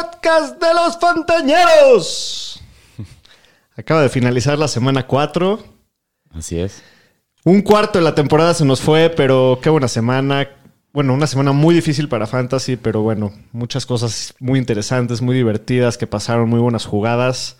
Podcast de los Fantañeros. Acaba de finalizar la semana 4. Así es. Un cuarto de la temporada se nos fue, pero qué buena semana. Bueno, una semana muy difícil para Fantasy, pero bueno, muchas cosas muy interesantes, muy divertidas que pasaron, muy buenas jugadas.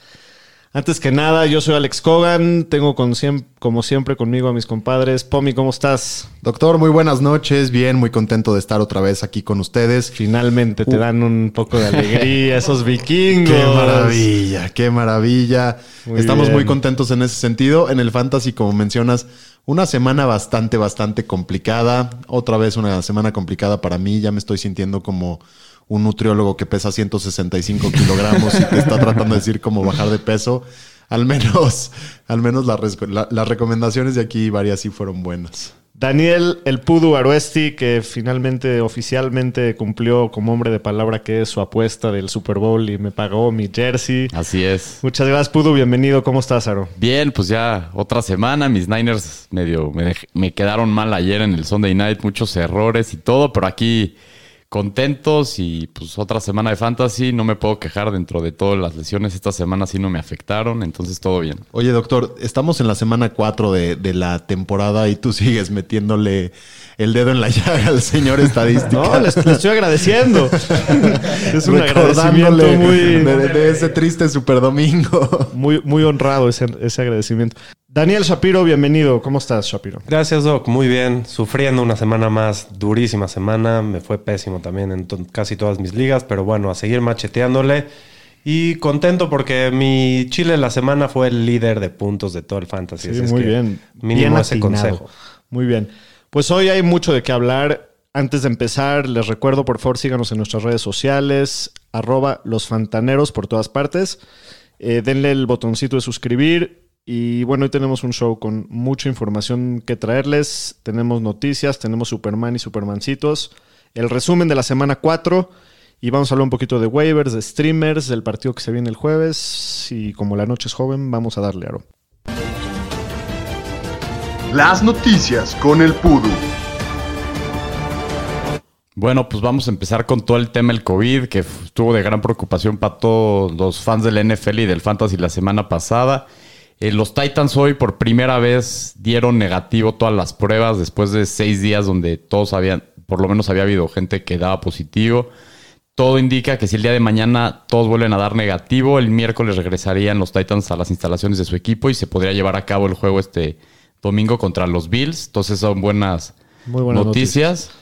Antes que nada, yo soy Alex Cogan, tengo con siem- como siempre conmigo a mis compadres. Pomi, ¿cómo estás? Doctor, muy buenas noches. Bien, muy contento de estar otra vez aquí con ustedes. Finalmente te Uh. dan un poco de alegría esos vikingos. Qué maravilla, qué maravilla. Muy Estamos bien. muy contentos en ese sentido. En el fantasy, como mencionas, una semana bastante, bastante complicada. Otra vez una semana complicada para mí. Ya me estoy sintiendo como un nutriólogo que pesa 165 kilogramos y te está tratando de decir cómo bajar de peso. Al menos, al menos las res- la- las recomendaciones de aquí varias sí fueron buenas. Daniel El Pudu Aruesti, que finalmente oficialmente cumplió como hombre de palabra que es su apuesta del Super Bowl y me pagó mi jersey. Así es. Muchas gracias, Pudu. Bienvenido. ¿Cómo estás, Aro? Bien, pues ya otra semana. Mis Niners medio me, me quedaron mal ayer en el Sunday Night, muchos errores y todo, pero aquí contentos y pues otra semana de fantasy. No me puedo quejar dentro de todas las lesiones. Esta semana sí no me afectaron, entonces todo bien. Oye, doctor, estamos en la semana 4 de, de la temporada y tú sigues metiéndole el dedo en la llaga al señor estadística. No, les, les estoy agradeciendo. es un agradecimiento muy, de, de ese triste super domingo. muy, muy honrado ese, ese agradecimiento. Daniel Shapiro, bienvenido. ¿Cómo estás, Shapiro? Gracias, Doc. Muy bien. Sufriendo una semana más, durísima semana. Me fue pésimo también en to- casi todas mis ligas, pero bueno, a seguir macheteándole. Y contento porque mi Chile la semana fue el líder de puntos de todo el fantasy. Sí, así es muy que bien. Mínimo Bien ese atinado. consejo. Muy bien. Pues hoy hay mucho de qué hablar. Antes de empezar, les recuerdo, por favor, síganos en nuestras redes sociales, arroba los fantaneros por todas partes. Eh, denle el botoncito de suscribir. Y bueno, hoy tenemos un show con mucha información que traerles. Tenemos noticias, tenemos Superman y Supermancitos. El resumen de la semana 4. Y vamos a hablar un poquito de waivers, de streamers, del partido que se viene el jueves. Y como la noche es joven, vamos a darle aro. Las noticias con el Pudu. Bueno, pues vamos a empezar con todo el tema del COVID, que estuvo de gran preocupación para todos los fans del NFL y del Fantasy la semana pasada. Eh, los Titans hoy por primera vez dieron negativo todas las pruebas después de seis días donde todos habían, por lo menos había habido gente que daba positivo. Todo indica que si el día de mañana todos vuelven a dar negativo, el miércoles regresarían los Titans a las instalaciones de su equipo y se podría llevar a cabo el juego este domingo contra los Bills. Entonces son buenas, Muy buenas noticias.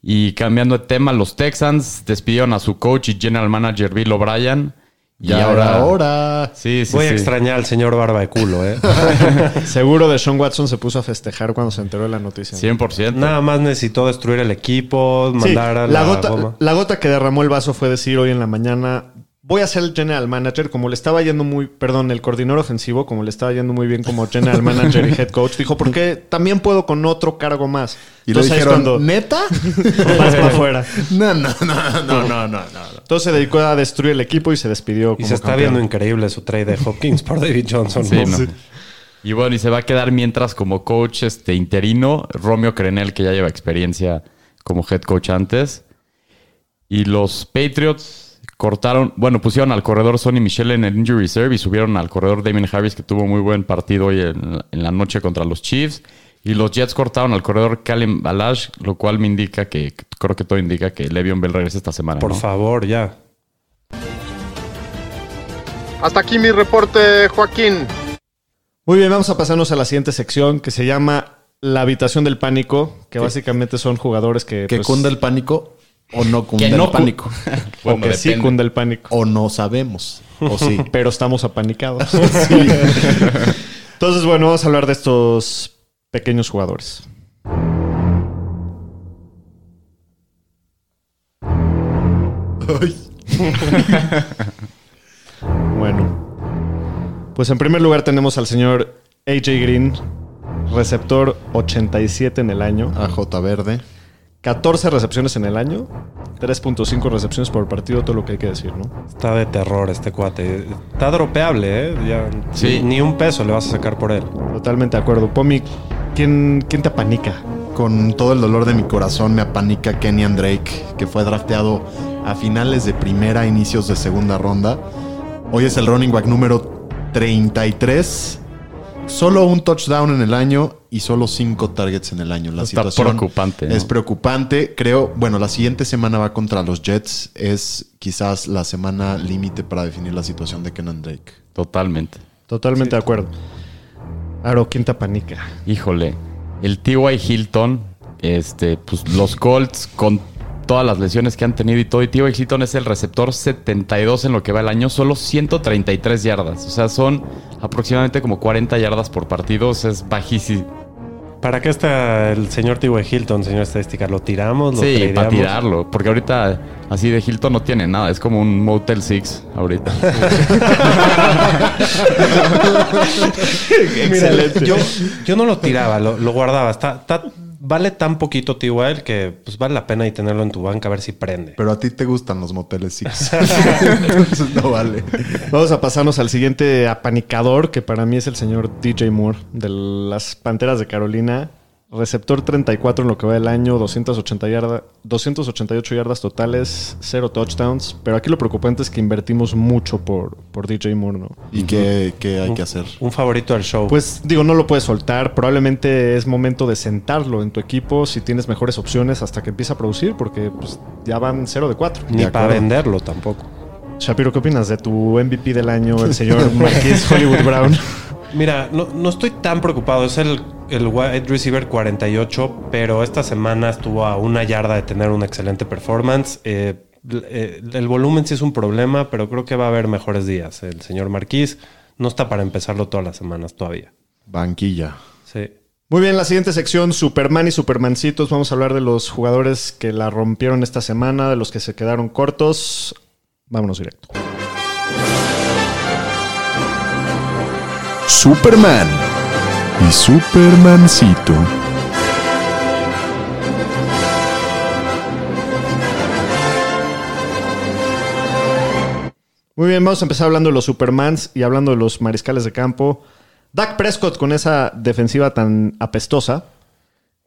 Y cambiando de tema, los Texans despidieron a su coach y general manager Bill O'Brien. Y ahora, ahora. Sí, sí, Voy a extrañar al señor Barba de culo, ¿eh? Seguro de Sean Watson se puso a festejar cuando se enteró de la noticia. 100%. Nada más necesitó destruir el equipo, Sí, mandar a la, la, gota, goma. la gota que derramó el vaso fue decir hoy en la mañana, voy a ser el general manager, como le estaba yendo muy, perdón, el coordinador ofensivo, como le estaba yendo muy bien como general manager y head coach, dijo, porque también puedo con otro cargo más. Y Entonces dijeron, cuando ¿neta? vas para afuera. No, no, no, no, no, no, no. Entonces se dedicó a destruir el equipo y se despidió. Y como se está campeón. viendo increíble su trade de Hopkins por David Johnson. Sí, ¿no? no. Y bueno, y se va a quedar mientras como coach este interino, Romeo Crenel, que ya lleva experiencia como head coach antes. Y los Patriots cortaron, bueno, pusieron al corredor Sonny Michel en el injury reserve y subieron al corredor Damien Harris, que tuvo muy buen partido hoy en, en la noche contra los Chiefs. Y los Jets cortaron al corredor Callum Balash, lo cual me indica que, creo que todo indica que Le'Veon Bell regresa esta semana. Por ¿no? favor, ya. Hasta aquí mi reporte, Joaquín. Muy bien, vamos a pasarnos a la siguiente sección que se llama La habitación del pánico, que básicamente son jugadores que... ¿Que pues, cunde el pánico o no cunde no el cu- pánico? o que sí cunde el pánico. o no sabemos. O sí. pero estamos apanicados. Entonces, bueno, vamos a hablar de estos pequeños jugadores. Bueno. Pues en primer lugar tenemos al señor AJ Green, receptor 87 en el año, AJ Verde. 14 recepciones en el año, 3.5 recepciones por partido, todo lo que hay que decir, ¿no? Está de terror este cuate. Está dropeable, ¿eh? Ya, Sí. Ni un peso le vas a sacar por él. Totalmente de acuerdo. Pomi, ¿quién, quién te apanica? Con todo el dolor de mi corazón me apanica Kenyan Drake, que fue drafteado a finales de primera, inicios de segunda ronda. Hoy es el running back número 33. Solo un touchdown en el año y solo cinco targets en el año. La Está situación preocupante, ¿no? Es preocupante. Creo, bueno, la siguiente semana va contra los Jets. Es quizás la semana límite para definir la situación de Kenan Drake. Totalmente. Totalmente de acuerdo. Aro, ¿quién te apanica? Híjole. El T.Y. Hilton, este, pues los Colts con todas las lesiones que han tenido y todo. Y T.Y. Hilton es el receptor 72 en lo que va el año, solo 133 yardas. O sea, son aproximadamente como 40 yardas por partido. O sea, es bajísimo. ¿Para qué está el señor T.Y. Hilton, señor estadística? ¿Lo tiramos? ¿Lo Sí, para tirarlo. Porque ahorita así de Hilton no tiene nada. Es como un Motel 6 ahorita. Mira, yo, yo no lo tiraba, lo, lo guardaba. Está, está- vale tan poquito T.Y. que pues vale la pena y tenerlo en tu banca a ver si prende. Pero a ti te gustan los moteles Six. Entonces no vale. Vamos a pasarnos al siguiente apanicador, que para mí es el señor DJ Moore, de las Panteras de Carolina. Receptor 34 en lo que va del año, 280 yarda, 288 yardas totales, 0 touchdowns. Pero aquí lo preocupante es que invertimos mucho por, por DJ Moore, ¿no? ¿Y qué, qué hay que hacer? Un favorito del show. Pues digo, no lo puedes soltar. Probablemente es momento de sentarlo en tu equipo si tienes mejores opciones hasta que empiece a producir, porque pues, ya van 0 de 4. Ni de para venderlo tampoco. Shapiro, ¿qué opinas de tu MVP del año, el señor Marquis Hollywood Brown? Mira, no, no estoy tan preocupado. Es el, el wide receiver 48, pero esta semana estuvo a una yarda de tener una excelente performance. Eh, eh, el volumen sí es un problema, pero creo que va a haber mejores días. El señor Marquís no está para empezarlo todas las semanas todavía. Banquilla. Sí. Muy bien, la siguiente sección, Superman y Supermancitos. Vamos a hablar de los jugadores que la rompieron esta semana, de los que se quedaron cortos. Vámonos directo. Superman y Supermancito. Muy bien, vamos a empezar hablando de los Supermans y hablando de los mariscales de campo. Dak Prescott con esa defensiva tan apestosa.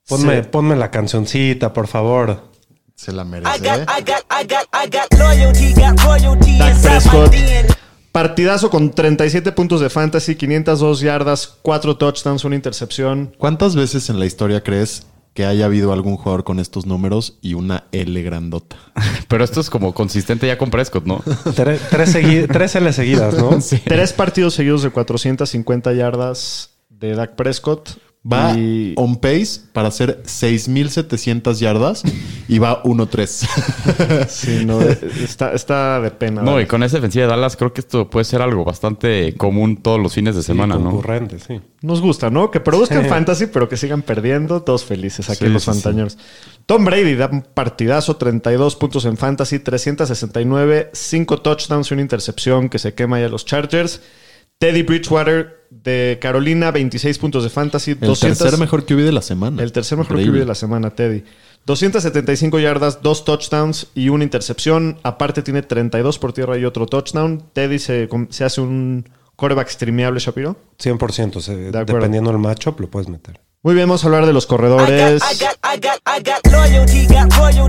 Ponme, ponme la cancioncita, por favor. Se la merece. ¿eh? Dak Prescott. Partidazo con 37 puntos de fantasy, 502 yardas, 4 touchdowns, una intercepción. ¿Cuántas veces en la historia crees que haya habido algún jugador con estos números y una L grandota? Pero esto es como consistente ya con Prescott, ¿no? Tres L seguidas, ¿no? Tres partidos seguidos de 450 yardas de Dak Prescott. Va y on pace para hacer 6.700 yardas y va 1-3. sí, no, está, está de pena. No, y con esa defensiva de Dallas creo que esto puede ser algo bastante común todos los fines de semana, Sí, ¿no? concurrente, sí. Nos gusta, ¿no? Que produzcan Sí. fantasy, pero que sigan perdiendo. Todos felices aquí Sí, los sí, sí. fantañeros. Tom Brady da un partidazo, 32 puntos en fantasy, 369, 5 touchdowns y una intercepción que se quema ya los Chargers. Teddy Bridgewater de Carolina, 26 puntos de fantasy, El 200 tercer mejor QB de la semana. El tercer mejor Increíble. QB de la semana, Teddy. 275 yardas, dos touchdowns y una intercepción. Aparte tiene 32 por tierra y otro touchdown. Teddy se, se hace un coreback streameable, Shapiro. 100%. se- dependiendo del matchup, lo puedes meter. Muy bien, vamos a hablar de los corredores.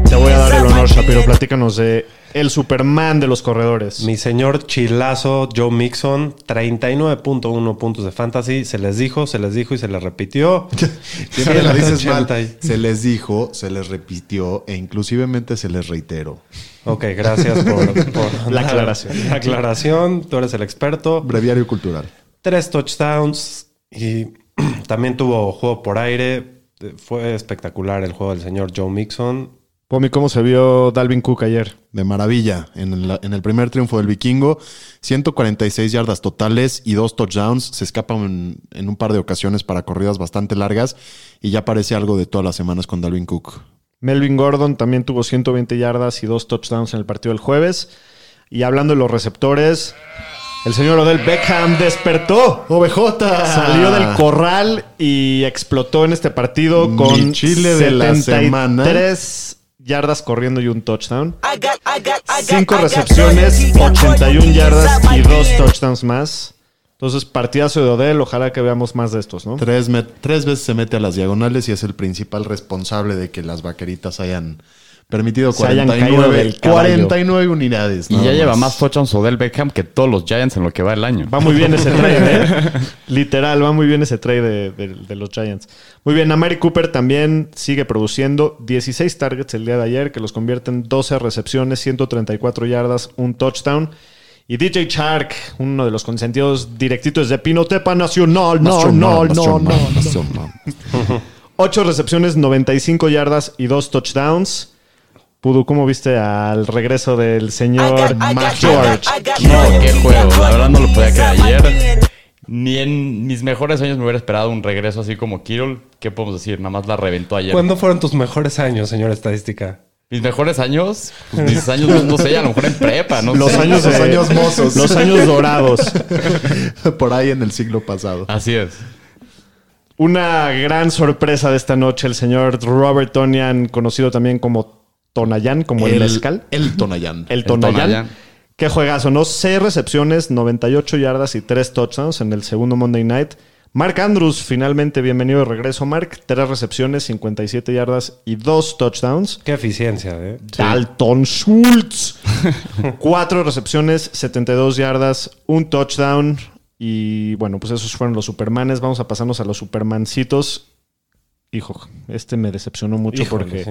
Te voy a dar el honor, Shapiro. Platícanos de el Superman de los corredores. Mi señor chilazo Joe Mixon, 39.1 puntos de fantasy. Se les dijo, se les dijo y se les repitió. Siempre la dices mal. 80 y- Se les dijo, se les repitió e inclusivemente se les reiteró. Ok, gracias por, por- La aclaración. La aclaración, tú eres el experto. Breviario cultural. Tres touchdowns y también tuvo juego por aire. Fue espectacular el juego del señor Joe Mixon. Pomi, ¿cómo se vio Dalvin Cook ayer? De maravilla. En el, en el primer triunfo del vikingo, 146 yardas totales y dos touchdowns. Se escapan en, en un par de ocasiones para corridas bastante largas y ya parece algo de todas las semanas con Dalvin Cook. Melvin Gordon también tuvo 120 yardas y dos touchdowns en el partido del jueves. Y hablando de los receptores, el señor Odell Beckham despertó. ¡OBJ! Salió del corral y explotó en este partido Mi con chile de la semana. 73 yardas corriendo y un touchdown. Cinco recepciones, loyalty, got 81 royalty yardas y dos touchdowns más. Entonces, partidazo de Odell. Ojalá que veamos más de estos, ¿no? Tres veces se mete a las diagonales y es el principal responsable de que las vaqueritas hayan permitido Se hayan 49, caído del caballo. 49 unidades. Y ya lleva más touchdowns Odell Beckham que todos los Giants en lo que va el año. Va muy bien ese trade, ¿eh? Literal, va muy bien ese trade de, de- de los Giants. Muy bien, Amari Cooper también sigue produciendo 16 targets el día de ayer, que los convierte en 12 recepciones, 134 yardas, un touchdown. Y DJ Shark, uno de los consentidos directitos de Pinotepa Nacional. No, no, no, no. nacional. 8 recepciones, 95 yardas y 2 touchdowns. Pudu, ¿cómo viste al regreso del señor got, George? No, qué juego. La verdad no lo podía creer ayer. Ni en mis mejores años me hubiera esperado un regreso así como Kittle. ¿Qué podemos decir? Nada más la reventó ayer. ¿Cuándo fueron tus mejores años, señor estadística? Mis mejores años, pues mis años, no, no sé, a lo mejor en prepa, no Los sé. años, Los años mozos. Los años dorados. Por ahí en el siglo pasado. Así es. Una gran sorpresa de esta noche, el señor Robert Tonian, conocido también como Tonayan, como el, mezcal. El Tonayán. El El Tonayan. Tonayán. Qué juegazo, ¿no? Seis recepciones, 98 yardas y tres touchdowns en el segundo Monday Night. Mark Andrews, finalmente bienvenido de regreso, Mark. Tres recepciones, 57 yardas y dos touchdowns. Qué eficiencia, ¿eh? Dalton Schultz. Cuatro recepciones, 72 yardas, un touchdown. Y bueno, pues esos fueron los Supermanes. Vamos a pasarnos a los Supermancitos. Hijo, este me decepcionó mucho Híjole, porque sí.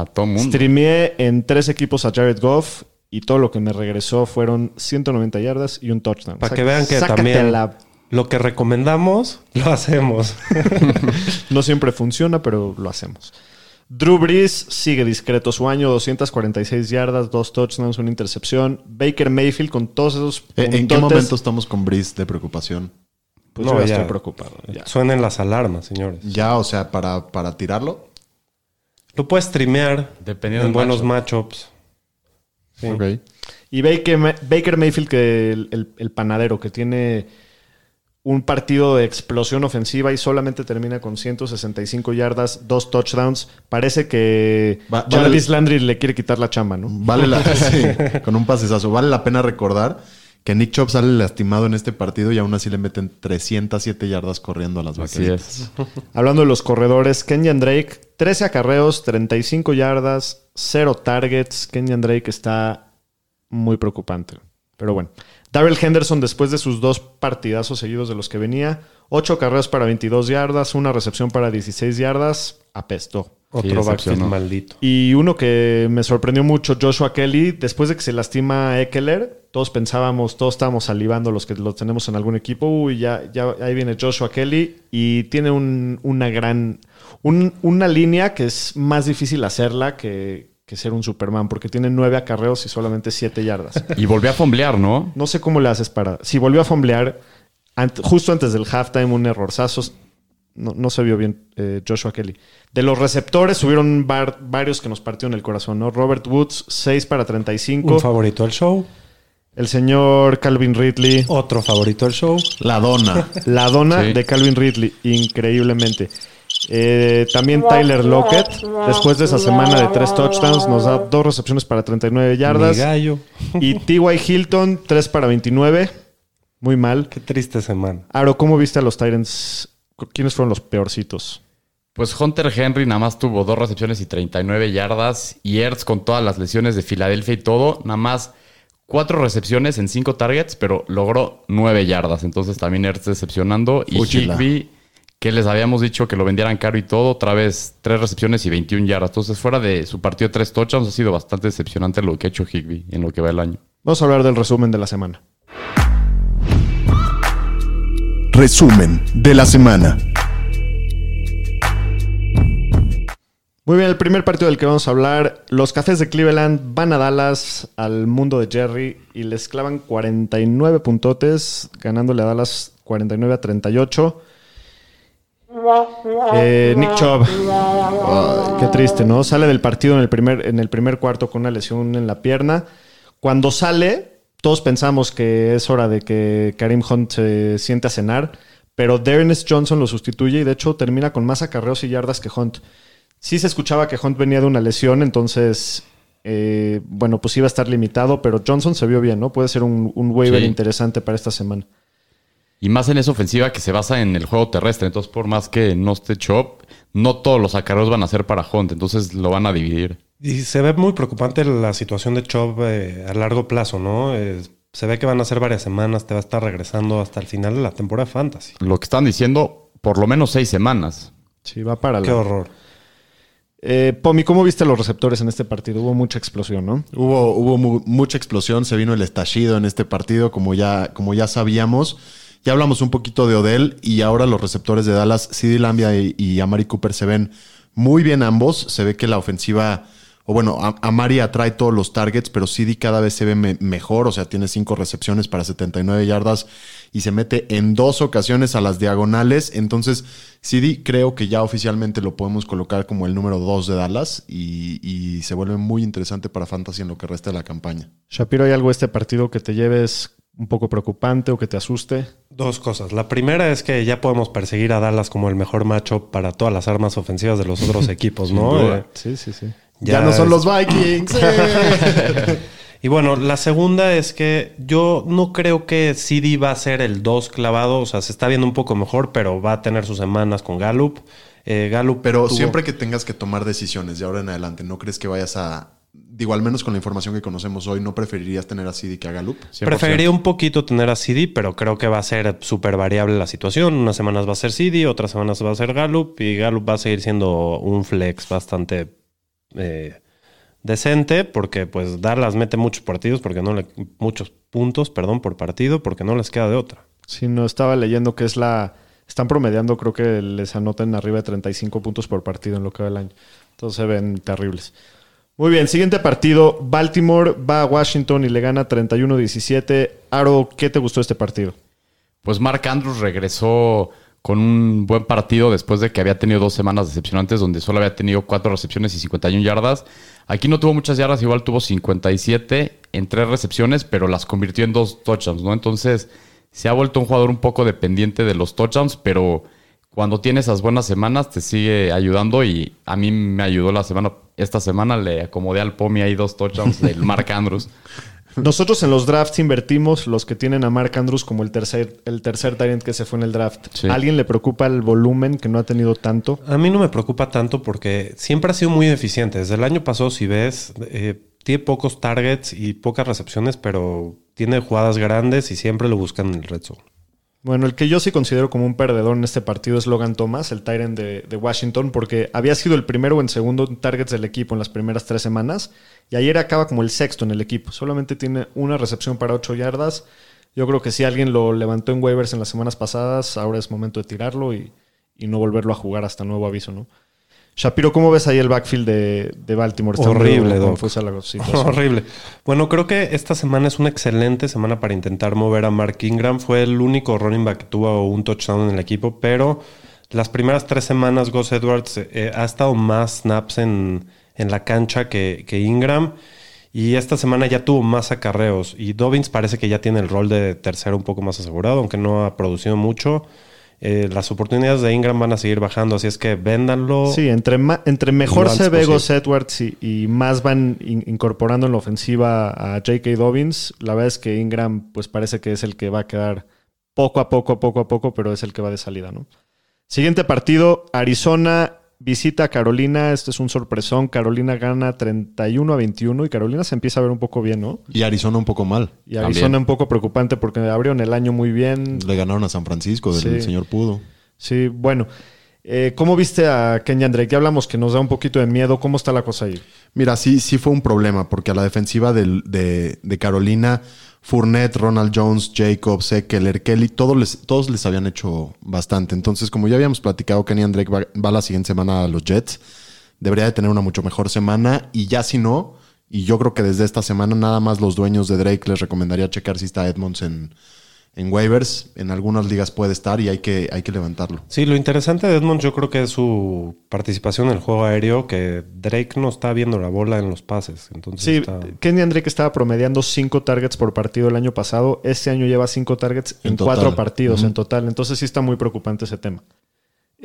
A todo mundo. streameé en tres equipos a Jared Goff y todo lo que me regresó fueron 190 yardas y un touchdown. Para que vean que también la- lo que recomendamos, lo hacemos. No siempre funciona, pero lo hacemos. Drew Brees sigue discreto su año, 246 yardas, dos touchdowns, una intercepción. Baker Mayfield con todos esos Eh, ¿En qué puntotes, momento estamos con Brice de preocupación? Pues No, yo ya ya. estoy preocupado. ya. Suenen las alarmas, señores. Ya, o sea, para, para tirarlo. Lo puedes streamear Dependiendo en buenos matchup. matchups. Sí. Ok. Y Baker, Baker Mayfield, que el, el- el panadero, que tiene un partido de explosión ofensiva y solamente termina con 165 yardas, dos touchdowns. Parece que Va- vale- Jarvis Landry le quiere quitar la chamba, ¿no? Vale la, sí, con un pasesazo. Vale la pena recordar que Nick Chubb sale lastimado en este partido y aún así le meten 307 yardas corriendo a las es. Hablando de los corredores, Kenyan Drake, 13 acarreos, 35 yardas, 0 targets. Kenyan Drake está muy preocupante. Pero bueno. Darrell Henderson, después de sus dos partidazos seguidos de los que venía, 8 acarreos para 22 yardas, una recepción para 16 yardas, apestó. Otro backfield maldito. Y uno que me sorprendió mucho, Joshua Kelly, después de que se lastima Eckler, todos pensábamos, todos estábamos salivando los que lo tenemos en algún equipo, uy, ya, ya ahí viene Joshua Kelly y tiene un- una gran, un- una línea que es más difícil hacerla que, que ser un Superman, porque tiene nueve acarreos y solamente siete yardas. Y volvió a fomblear, ¿no? No sé cómo le haces para... Si volvió a fomblear, ant- justo antes del halftime, un errorzazo. No, no se vio bien eh, Joshua Kelly. De los receptores, hubieron var- varios que nos partió en el corazón, ¿no? Robert Woods, 6 para 35. Un favorito del show. El señor Calvin Ridley. Otro favorito del show. La dona. La dona Sí. de Calvin Ridley, increíblemente. Eh, también Tyler Lockett, después de esa semana de tres touchdowns, nos da dos recepciones para 39 Mi yardas. gallo. Y T.Y. Hilton, 3 para 29. Muy mal. Qué triste semana. Aro, ¿cómo viste a los Titans? ¿Quiénes fueron los peorcitos? Pues Hunter Henry nada más tuvo dos recepciones y 39 yardas. Y Ertz con todas las lesiones de Filadelfia y todo, nada más cuatro recepciones en cinco targets, pero logró nueve yardas. Entonces también Ertz decepcionando. Y. Higby, que les habíamos dicho que lo vendieran caro y todo, otra vez tres recepciones y 21 yardas. Entonces fuera de su partido de tres touchdowns ha sido bastante decepcionante lo que ha hecho Higby en lo que va el año. Vamos a hablar del resumen de la semana. Resumen de la semana. Muy bien, el primer partido del que vamos a hablar. Los Cafés de Cleveland van a Dallas al mundo de Jerry y les clavan 49 puntotes, ganándole a Dallas 49 a 38. Eh, Nick Chubb. Ay, qué triste, ¿no? Sale del partido en el, primer, en el primer cuarto con una lesión en la pierna. Cuando sale, todos pensamos que es hora de que Karim Hunt se siente a cenar, pero Dearness Johnson lo sustituye y de hecho termina con más acarreos y yardas que Hunt. Sí se escuchaba que Hunt venía de una lesión, entonces, eh, bueno, pues iba a estar limitado, pero Johnson se vio bien, ¿no? Puede ser un, un waiver Sí. interesante para esta semana. Y más en esa ofensiva que se basa en el juego terrestre. Entonces, por más que no esté Chop, no todos los acarreos van a ser para Hunt. Entonces lo van a dividir. Y se ve muy preocupante la situación de Chubb eh, a largo plazo, ¿no? Eh, se ve que van a ser varias semanas, te va a estar regresando hasta el final de la temporada Fantasy. Lo que están diciendo, por lo menos seis semanas. Sí, va para Qué la... horror. Eh, Pomi, ¿cómo viste los receptores en este partido? Hubo mucha explosión, ¿no? Hubo, hubo mu- mucha explosión, se vino el estallido en este partido, como ya, como ya sabíamos. Ya hablamos un poquito de Odell y ahora los receptores de Dallas, CD Lambia y, Amari Cooper se ven muy bien ambos. Se ve que la ofensiva, o bueno, Amari atrae todos los targets, pero CD cada vez se ve me- mejor. O sea, tiene cinco recepciones para 79 yardas y se mete en dos ocasiones a las diagonales. Entonces, CD creo que ya oficialmente lo podemos colocar como el número dos de Dallas y, y se vuelve muy interesante para Fantasy en lo que resta de la campaña. Shapiro, ¿hay algo de este partido que te lleves un poco preocupante o que te asuste? Dos cosas. La primera es que ya podemos perseguir a Dallas como el mejor macho para todas las armas ofensivas de los otros equipos, ¿no? Eh, Sí, sí, sí. Ya, no son es- los Vikings. ¡eh! Y bueno, la segunda es que yo no creo que CD va a ser el 2 clavado. O sea, se está viendo un poco mejor, pero va a tener sus semanas con Gallup. Eh, Gallup Pero tuvo- siempre que tengas que tomar decisiones de ahora en adelante, ¿no crees que vayas a... Digo, al menos con la información que conocemos hoy, ¿no preferirías tener a CD que a Gallup? 100%. Preferiría un poquito tener a CD, pero creo que va a ser súper variable la situación. Unas semanas va a ser CD, otras semanas va a ser Gallup y Gallup va a seguir siendo un flex bastante eh, decente porque pues Dallas mete muchos partidos porque no le muchos puntos, perdón, por partido porque no les queda de otra. Sí, no estaba leyendo que es la. Están promediando, creo que les anotan arriba de 35 puntos por partido en lo que va el año. Entonces se ven terribles. Muy bien, siguiente partido. Baltimore va a Washington y le gana 31-17. Aro, ¿qué te gustó este partido? Pues Mark Andrews regresó con un buen partido después de que había tenido dos semanas decepcionantes donde solo había tenido cuatro recepciones y 51 yardas. Aquí no tuvo muchas yardas, igual tuvo 57 en tres recepciones, pero las convirtió en dos touchdowns, ¿no? Entonces se ha vuelto un jugador un poco dependiente de los touchdowns, pero cuando tiene esas buenas semanas te sigue ayudando y a mí me ayudó la semana, esta semana le acomodé al Pomi ahí dos touchdowns del Mark Andrews. Nosotros en los drafts invertimos los que tienen a Mark Andrews como el tercer, el tercer talent que se fue en el draft. Sí. ¿A alguien le preocupa el volumen que no ha tenido tanto? A mí no me preocupa tanto porque siempre ha sido muy eficiente. Desde el año pasado, si ves, eh, tiene pocos targets y pocas recepciones, pero tiene jugadas grandes y siempre lo buscan en el red zone. Bueno, el que yo sí considero como un perdedor en este partido es Logan Thomas, el Tyrant de, de Washington, porque había sido el primero o en segundo en targets del equipo en las primeras tres semanas y ayer acaba como el sexto en el equipo. Solamente tiene una recepción para ocho yardas. Yo creo que si alguien lo levantó en waivers en las semanas pasadas, ahora es momento de tirarlo y, y no volverlo a jugar hasta nuevo aviso, ¿no? Shapiro, ¿cómo ves ahí el backfield de, de Baltimore? Está Horrible, Doc. confusa la. Horrible. Bueno, creo que esta semana es una excelente semana para intentar mover a Mark Ingram. Fue el único running back que tuvo un touchdown en el equipo, pero las primeras tres semanas Gus Edwards eh, ha estado más snaps en, en la cancha que, que Ingram. Y esta semana ya tuvo más acarreos. Y Dobbins parece que ya tiene el rol de tercero un poco más asegurado, aunque no ha producido mucho. Eh, las oportunidades de Ingram van a seguir bajando, así es que véndanlo. Sí, entre, entre mejor se ve. Gus Edwards y, y más van in- incorporando en la ofensiva a J.K. Dobbins, la verdad es que Ingram pues parece que es el que va a quedar poco a poco, poco a poco, pero es el que va de salida, ¿no? Siguiente partido, Arizona visita a Carolina, este es un sorpresón, Carolina gana 31 a 21 y Carolina se empieza a ver un poco bien, ¿no? Y Arizona un poco mal. Y Arizona También. un poco preocupante porque abrieron el año muy bien, Le ganaron a San Francisco del Sí. señor Pudo. sí, bueno. Eh, ¿Cómo viste a Kenyan Drake? Ya hablamos que nos da un poquito de miedo. ¿Cómo está la cosa ahí? Mira, sí, sí fue un problema, porque a la defensiva de Carolina, Fournette, Ronald Jones, Jacobs, Eckler, Kelly, todos les, todos les habían hecho bastante. Entonces, como ya habíamos platicado, Kenyan Drake va, va la siguiente semana a los Jets. debería de tener una mucho mejor semana. Y ya si no, y yo creo que desde esta semana nada más los dueños de Drake les recomendaría checar si está Edmonds en, en waivers. En algunas ligas puede estar y hay que, hay que levantarlo. Sí, lo interesante de Edmonds yo creo que es su participación en el juego aéreo, que Drake no está viendo la bola en los pases. Entonces Sí, está- Kenny Drake estaba promediando 5 targets por partido el año pasado. Este año lleva 5 targets en. 4 partidos en total. Entonces sí está muy preocupante ese tema.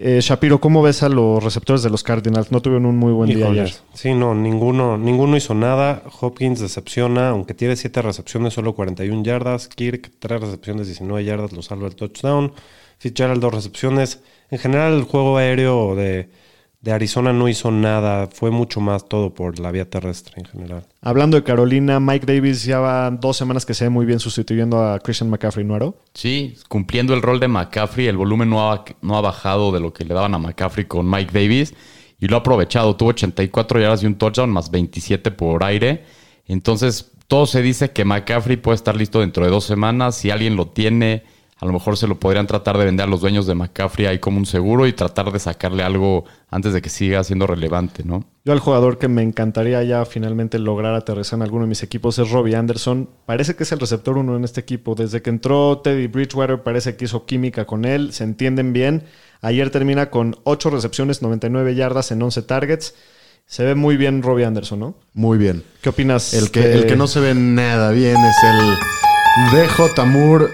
Eh, Shapiro, ¿cómo ves a los receptores de los Cardinals? No tuvieron un muy buen día Híjoles. ayer. Sí, no, ninguno, ninguno hizo nada. Hopkins decepciona, aunque tiene 7 recepciones, solo 41 yardas. Kirk, 3 recepciones, 19 yardas, lo salva el touchdown. Fitzgerald, 2 recepciones. En general, el juego aéreo de, de Arizona no hizo nada. Fue mucho más todo por la vía terrestre en general. Hablando de Carolina, Mike Davis ya va dos semanas que se ve muy bien sustituyendo a Christian McCaffrey, ¿no? Aro? Sí, cumpliendo el rol de McCaffrey, el volumen no ha, no ha bajado de lo que le daban a McCaffrey con Mike Davis y lo ha aprovechado. Tuvo 84 yardas y un touchdown más 27 por aire. Entonces, todo se dice que McCaffrey puede estar listo dentro de dos semanas. Si alguien lo tiene, a lo mejor se lo podrían tratar de vender a los dueños de McCaffrey ahí como un seguro y tratar de sacarle algo antes de que siga siendo relevante, ¿no? Yo al jugador que me encantaría ya finalmente lograr aterrizar en alguno de mis equipos es Robbie Anderson. Parece que es el receptor uno en este equipo. Desde que entró Teddy Bridgewater parece que hizo química con él. Se entienden bien. Ayer termina con 8 recepciones, 99 yardas en 11 targets. Se ve muy bien Robbie Anderson, ¿no? Muy bien. ¿Qué opinas? El que, de- el que no se ve nada bien es el DJ Moore,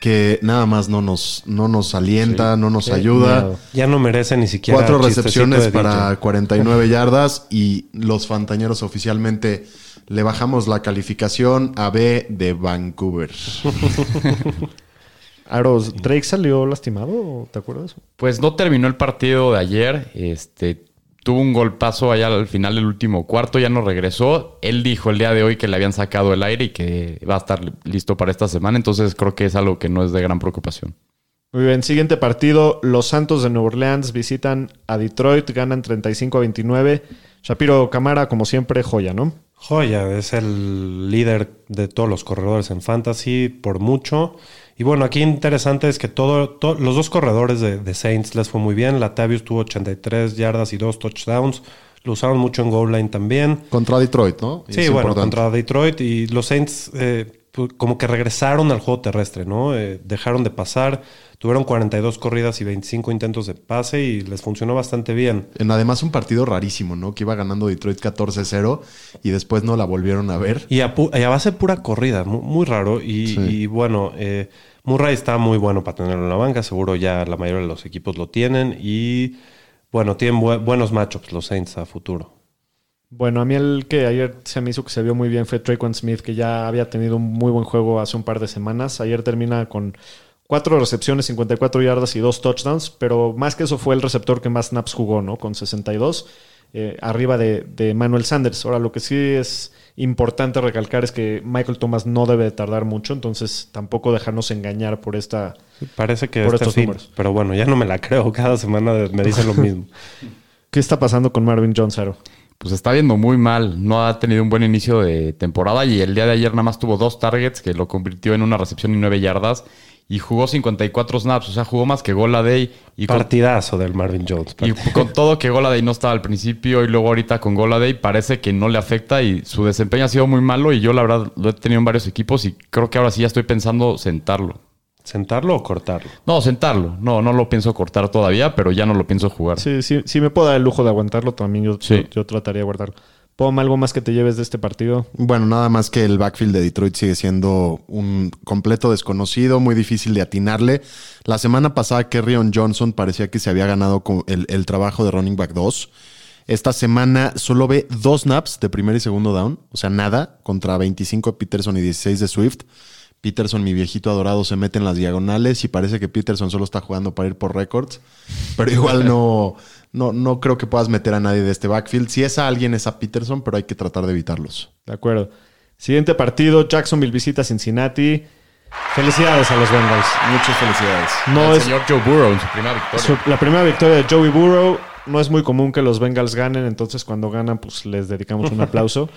que nada más no nos, no nos alienta, no nos ayuda. miedo. Ya no merece ni siquiera. Cuatro recepciones de para DJ. 49 yardas y los Fantañeros oficialmente le bajamos la calificación a B de Vancouver. Aros, ¿Drake salió lastimado? ¿Te acuerdas? Pues no terminó el partido de ayer. Este tuvo un golpazo allá al final del último cuarto, ya no regresó. Él dijo el día de hoy que le habían sacado el aire y que va a estar listo para esta semana. Entonces creo que es algo que no es de gran preocupación. Muy bien, siguiente partido. Los Santos de Nueva Orleans visitan a Detroit, ganan 35 a 29. Shapiro Camara, como siempre, joya, ¿no? Joya, es el líder de todos los corredores en fantasy por mucho. Y bueno, aquí interesante es que todo, to- los dos corredores de, de Saints les fue muy bien. Latavius tuvo 83 yardas y dos touchdowns. Lo usaron mucho en goal line también. Contra Detroit, ¿no? Sí, bueno, importante. contra Detroit y los Saints eh, como que regresaron al juego terrestre, ¿no? Eh, dejaron de pasar, tuvieron 42 corridas y 25 intentos de pase y les funcionó bastante bien. En además un partido rarísimo, ¿no? Que iba ganando Detroit 14-0 y después no la volvieron a ver. Y a, pu- y a base pura corrida, mu- muy, raro. Y, Sí. y bueno, eh, Murray está muy bueno para tenerlo en la banca, seguro ya la mayoría de los equipos lo tienen y bueno, tienen bu- buenos matchups los Saints a futuro. Bueno, a mí el que ayer se me hizo que se vio muy bien fue Traquan Smith, que ya había tenido un muy buen juego hace un par de semanas. Ayer termina con cuatro recepciones, 54 yardas y dos touchdowns, pero más que eso fue el receptor que más snaps jugó, ¿no? Con 62, eh, arriba de, de Manuel Sanders. Ahora, lo que sí es importante recalcar es que Michael Thomas no debe de tardar mucho, entonces tampoco dejarnos engañar por esta... Parece que Por este estos fin, números. pero bueno, ya no me la creo. Cada semana me dicen lo mismo. ¿Qué está pasando con Marvin Jones, Aro? Pues está viendo muy mal. No ha tenido un buen inicio de temporada y el día de ayer nada más tuvo dos targets que lo convirtió en una recepción y nueve yardas y jugó 54 snaps. O sea, jugó más que Goladay y con, Partidazo del Marvin Jones. y con todo que Goladay no estaba al principio y luego ahorita con Goladay parece que no le afecta y su desempeño ha sido muy malo y yo la verdad lo he tenido en varios equipos y creo que ahora sí ya estoy pensando sentarlo. ¿Sentarlo o cortarlo? No, sentarlo. No, no lo pienso cortar todavía, pero ya no lo pienso jugar. Sí, sí, sí me puedo dar el lujo de aguantarlo, también yo, Sí. yo, yo trataría de guardarlo. Pom, ¿algo más que te lleves de este partido? Bueno, nada más que el backfield de Detroit sigue siendo un completo desconocido, muy difícil de atinarle. La semana pasada, Kerryon Johnson parecía que se había ganado el, el trabajo de running back 2. Esta semana solo ve dos snaps de primer y segundo down, o sea, nada, contra 25 de Peterson y 16 de Swift. Peterson, mi viejito adorado, se mete en las diagonales y parece que Peterson solo está jugando para ir por récords. Pero igual no, no, no creo que puedas meter a nadie de este backfield. Si es a alguien, es a Peterson, pero hay que tratar de evitarlos. De acuerdo. Siguiente partido, Jacksonville visita Cincinnati. Felicidades a los Bengals. Muchas felicidades. No el es señor Joe Burrow en su primera victoria. su- la primera victoria de Joey Burrow. No es muy común que los Bengals ganen, entonces cuando ganan, pues les dedicamos un aplauso.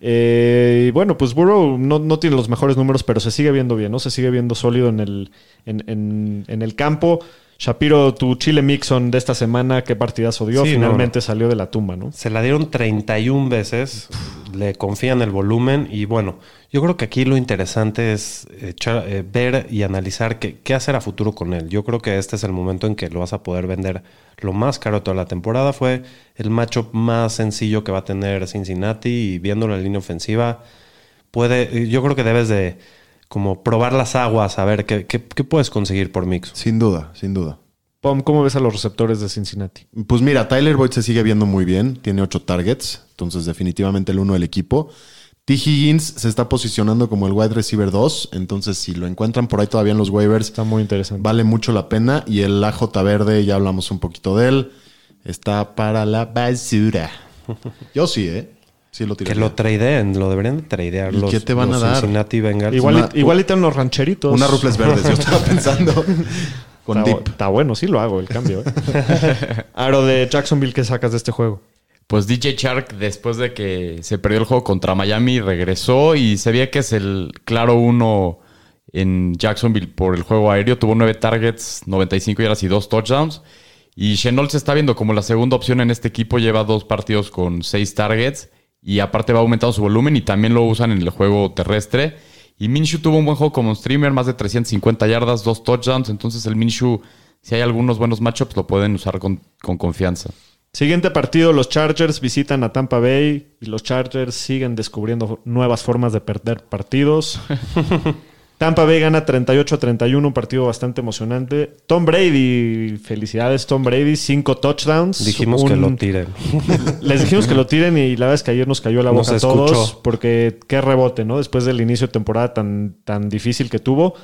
Eh, y bueno, pues Burrow no, no tiene los mejores números, pero se sigue viendo bien, ¿no? Se sigue viendo sólido en el, en, en- en el campo. Shapiro, tu Chile Mixon de esta semana, ¿qué partidazo dio? Sí, Finalmente salió de la tumba, ¿no? Se la dieron 31 veces, le confían el volumen y bueno, yo creo que aquí lo interesante es echar- eh, ver y analizar qué, qué hacer a futuro con él. Yo creo que este es el momento en que lo vas a poder vender lo más caro de toda la temporada. Fue el matchup más sencillo que va a tener Cincinnati y viendo la línea ofensiva, puede, yo creo que debes de como probar las aguas, a ver qué, qué- qué puedes conseguir por Mix. Sin duda, sin duda. Pom, ¿cómo ves a los receptores de Cincinnati? Pues mira, Tyler Boyd se sigue viendo muy bien. Tiene ocho targets. Entonces, definitivamente el uno del equipo. T. Higgins se está posicionando como el wide receiver 2. Entonces, si lo encuentran por ahí todavía en los waivers, Está muy interesante. vale mucho la pena. Y el AJ Verde, ya hablamos un poquito de él. Está para la basura. Yo sí, ¿eh? Sí lo Que tiraría. lo tradeen, lo deberían de tradear ¿Y los, qué te van los a dar? Cincinnati Bengals. Igual, una- igual y los rancheritos. Una rufles verdes, yo estaba pensando. Con Está, dip. está bueno, sí lo hago, el cambio. ¿eh? Aro de Jacksonville, ¿qué sacas de este juego? Pues DJ Shark, después de que se perdió el juego contra Miami, regresó y se veía que es el claro uno en Jacksonville por el juego aéreo. Tuvo nueve targets, 95 yardas y dos touchdowns. Y Chenol se está viendo como la segunda opción en este equipo. Lleva dos partidos con seis targets y aparte va aumentando su volumen y también lo usan en el juego terrestre. Y Minshew tuvo un buen juego como streamer, más de 350 yardas, dos touchdowns. Entonces el Minshew, si hay algunos buenos matchups, lo pueden usar con, con confianza. Siguiente partido, los Chargers visitan a Tampa Bay y los Chargers siguen descubriendo nuevas formas de perder partidos. Tampa Bay gana 38 a 31, un partido bastante emocionante. Tom Brady, felicidades Tom Brady, cinco touchdowns. Dijimos Un- que lo tiren. Les dijimos que lo tiren y la verdad es que ayer nos cayó la boca a todos escuchó. porque qué rebote, ¿no? Después del inicio de temporada tan, tan difícil que tuvo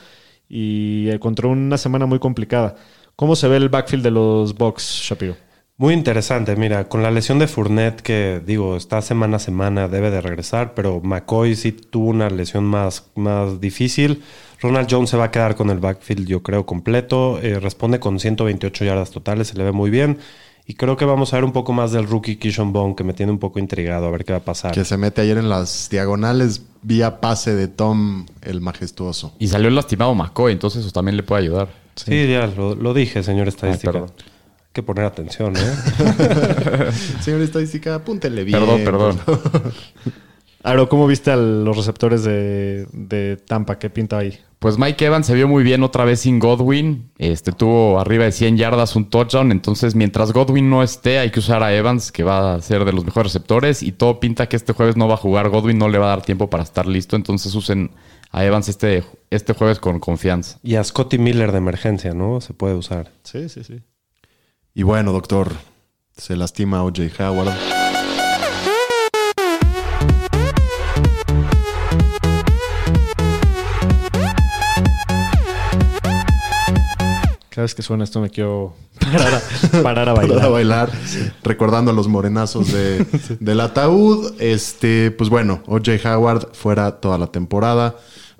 y eh, contra una semana muy complicada. ¿Cómo se ve el backfield de los Bucks, Shapiro? Muy interesante, mira, con la lesión de Fournette, que digo, está semana a semana, debe de regresar, pero McCoy sí tuvo una lesión más, más difícil. Ronald Jones se va a quedar con el backfield, yo creo, completo. Eh, responde con 128 yardas totales, se le ve muy bien. Y creo que vamos a ver un poco más del rookie Kishon Bone, que me tiene un poco intrigado a ver qué va a pasar. Que se mete ayer en las diagonales vía pase de Tom el majestuoso. Y salió lastimado McCoy, entonces eso también le puede ayudar. Sí, ya lo, lo dije, señor estadística. perdón. Que poner atención, ¿eh? Señor estadística, apúntele bien. Perdón, perdón. Aro, ¿cómo viste a los receptores de, de Tampa? ¿Qué pinta ahí? Pues Mike Evans se vio muy bien otra vez sin Godwin. Este tuvo arriba de 100 yardas, un touchdown. Entonces, mientras Godwin no esté, hay que usar a Evans, que va a ser de los mejores receptores. Y todo pinta que este jueves no va a jugar. Godwin no le va a dar tiempo para estar listo. Entonces, usen a Evans este, este jueves con confianza. y a Scotty Miller de emergencia, ¿no? Se puede usar. Sí, sí, sí. Y bueno, doctor, se lastima OJ Howard. Cada vez que suena esto me quiero parar a, parar a bailar. Bailar, recordando a los morenazos de, del ataúd. Este, pues bueno, OJ Howard fuera toda la temporada.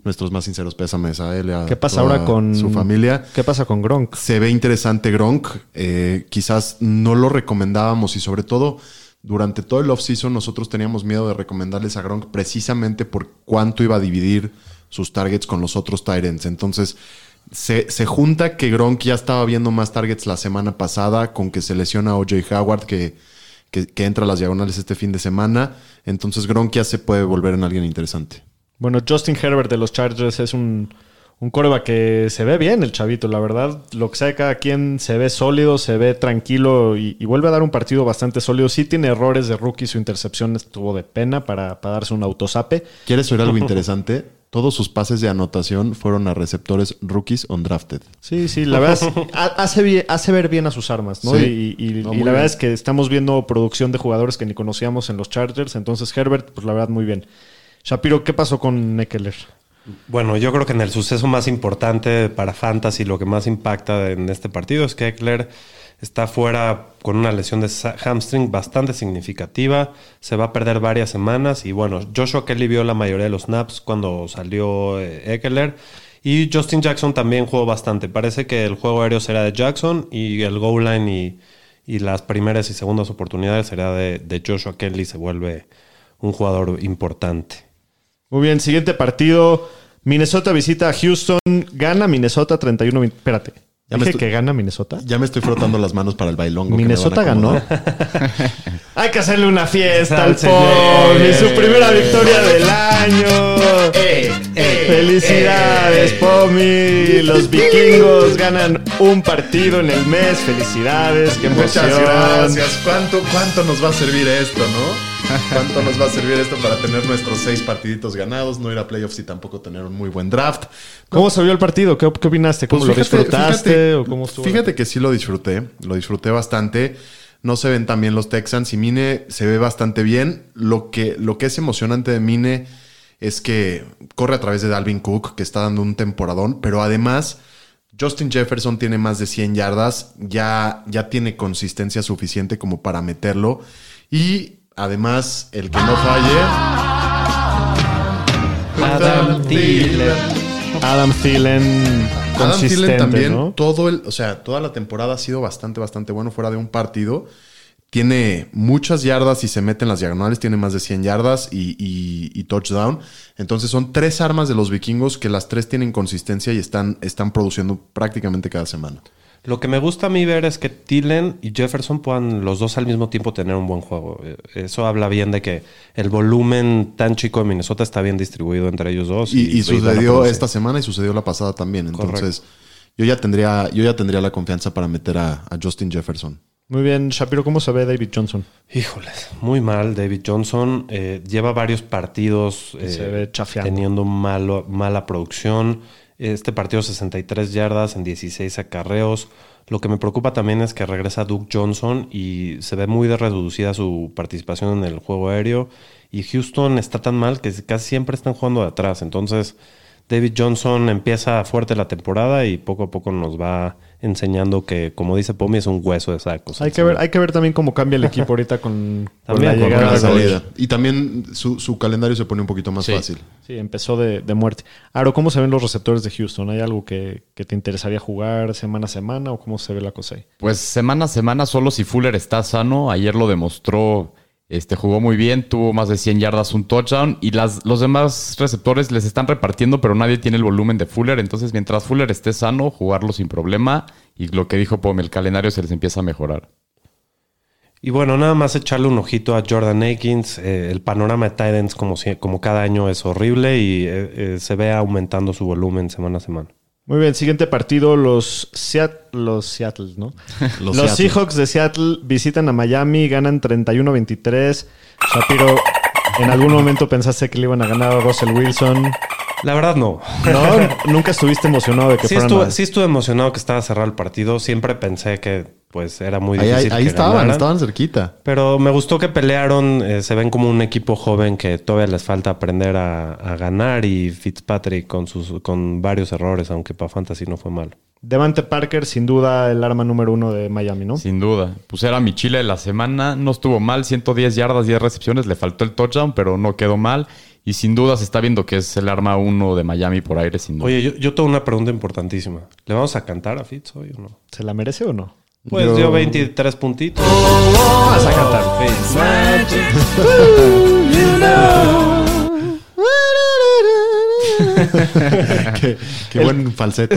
Nuestros más sinceros pésames a él a ¿Qué pasa ahora con su familia. ¿Qué pasa con Gronk? Se ve interesante Gronk. Eh, quizás no lo recomendábamos y sobre todo durante todo el offseason nosotros teníamos miedo de recomendarles a Gronk precisamente por cuánto iba a dividir sus targets con los otros Tyrants. Entonces se, se junta que Gronk ya estaba viendo más targets la semana pasada con que se lesiona a OJ Howard que, que, que entra a las diagonales este fin de semana. Entonces Gronk ya se puede volver en alguien interesante. Bueno, Justin Herbert de los Chargers es un, un coreback que se ve bien, el chavito, la verdad. Lo que sea de cada quien se ve sólido, se ve tranquilo y, y vuelve a dar un partido bastante sólido. Sí tiene errores de rookie, su intercepción estuvo de pena para, para darse un autosape. ¿Quieres oír algo interesante? Todos sus pases de anotación fueron a receptores rookies undrafted. Sí, sí, la verdad es, ha- hace, bien- hace ver bien a sus armas, ¿no? Sí. Y, y- No, y muy la verdad bien. es que estamos viendo producción de jugadores que ni conocíamos en los Chargers. Entonces, Herbert, pues la verdad, muy bien. Shapiro, ¿qué pasó con Eckler? Bueno, yo creo que en el suceso más importante para Fantasy, lo que más impacta en este partido es que Eckler está fuera con una lesión de hamstring bastante significativa. Se va a perder varias semanas. Y bueno, Joshua Kelly vio la mayoría de los snaps cuando salió eh, Eckler. Y Justin Jackson también jugó bastante. Parece que el juego aéreo será de Jackson y el goal line y, y las primeras y segundas oportunidades será de Joshua Kelly. Se vuelve un jugador importante. Muy bien, siguiente partido. Minnesota visita a Houston. Gana Minnesota 31. Espérate. Ya Dije estoy- que gana Minnesota. Ya me estoy frotando las manos para el bailongo. Minnesota ganó. Hay que hacerle una fiesta Al. Pomi, su primera victoria del año. Felicidades, Pomi. Los vikingos ganan un partido en el mes. Felicidades, qué emoción. Muchas gracias. ¿Cuánto, ¿Cuánto nos va a servir esto, no? ¿Cuánto nos va a servir esto para tener nuestros seis partiditos ganados? No ir a playoffs y tampoco tener un muy buen draft. ¿Cómo se vio el partido? ¿Qué, qué opinaste? ¿Cómo Pues lo disfrutaste? fíjate- ¿O cómo estuvo? Fíjate que sí lo disfruté. Lo disfruté bastante. No se ven tan bien los Texans y Mine se ve bastante bien. Lo que, lo que es emocionante de Mine es que corre a través de Dalvin Cook, que está dando un temporadón, pero además Justin Jefferson tiene más de 100 yardas, ya, ya tiene consistencia suficiente como para meterlo. Y además, el que no falle. Adam Thielen. Adam Thielen Adam Thielen también, ¿no? todo el, o sea, toda la temporada ha sido bastante, bastante bueno fuera de un partido. Tiene muchas yardas y se mete en las diagonales, tiene más de 100 yardas y, y- y touchdown. Entonces son tres armas de los vikingos que las tres tienen consistencia y están, están produciendo prácticamente cada semana. Lo que me gusta a mí ver es que Tillen y Jefferson puedan los dos al mismo tiempo tener un buen juego. Eh, Eso habla bien de que el volumen tan chico de Minnesota está bien distribuido entre ellos dos. Y, sucedió esta semana y sucedió la pasada también. Entonces yo ya tendría, yo ya tendría la confianza para meter a, a Justin Jefferson. Muy bien, Shapiro, ¿cómo se ve David Johnson? Híjoles, muy mal. David Johnson eh, lleva varios partidos eh, Se ve chafeando. teniendo malo- mala producción. Este partido 63 yardas en 16 acarreos. Lo que me preocupa también es que regresa Duke Johnson y se ve muy reducida su participación en el juego aéreo. Y Houston está tan mal que casi siempre están jugando de atrás. Entonces, David Johnson empieza fuerte la temporada y poco a poco nos va enseñando que, como dice Pomi, es un hueso de sacos. Hay que ver, hay que ver también cómo cambia el equipo ahorita con, con la con llegada la de salida. Y también su, su calendario se pone un poquito más Sí. fácil. Sí, empezó de, de muerte. Aro, ¿cómo se ven los receptores de Houston? ¿Hay algo que, que te interesaría jugar semana a semana o cómo se ve la cosa ahí? Pues semana a semana, solo si Fuller está sano. Ayer lo demostró. Este jugó muy bien, tuvo más de 100 yardas, un touchdown. Y las, los demás receptores les están repartiendo, pero nadie tiene el volumen de Fuller. Entonces, mientras Fuller esté sano, jugarlo sin problema. Y lo que dijo Pom, el calendario se les empieza a mejorar. Y bueno, nada más echarle un ojito a Jordan Akins. Eh, el panorama de Titans, como, como cada año, es horrible y eh, eh, se ve aumentando su volumen semana a semana. Muy bien, siguiente partido, los, Seat- los Seattle, ¿no? Los Los, Seattle. Seahawks de Seattle visitan a Miami, ganan 31-23. Shapiro, ¿en algún momento pensaste que le iban a ganar a Russell Wilson? La verdad, no. No, nunca estuviste emocionado de que Sí estuve, sí estuve emocionado que estaba cerrado el partido. Siempre pensé que pues era muy Ahí, difícil. ahí- ahí que estaban, ganaran. estaban cerquita. Pero me gustó que pelearon. eh, se ven como un equipo joven que todavía les falta aprender a, a ganar. Y Fitzpatrick con, sus, con varios errores, aunque para Fantasy no fue malo. Devante Parker, sin duda, el arma número uno de Miami, ¿no? Sin duda. Pues era mi chile de la semana. No estuvo mal. 110 yardas, 10 recepciones. Le faltó el touchdown, pero no quedó mal. Y sin duda se está viendo que es el arma uno de Miami por aire, sin duda. Oye, yo, yo tengo una pregunta importantísima. ¿Le vamos a cantar a Fitz hoy o no? ¿Se la merece o no? Pues Yo- dio 23 puntitos. Vas a cantar. qué qué buen falsete.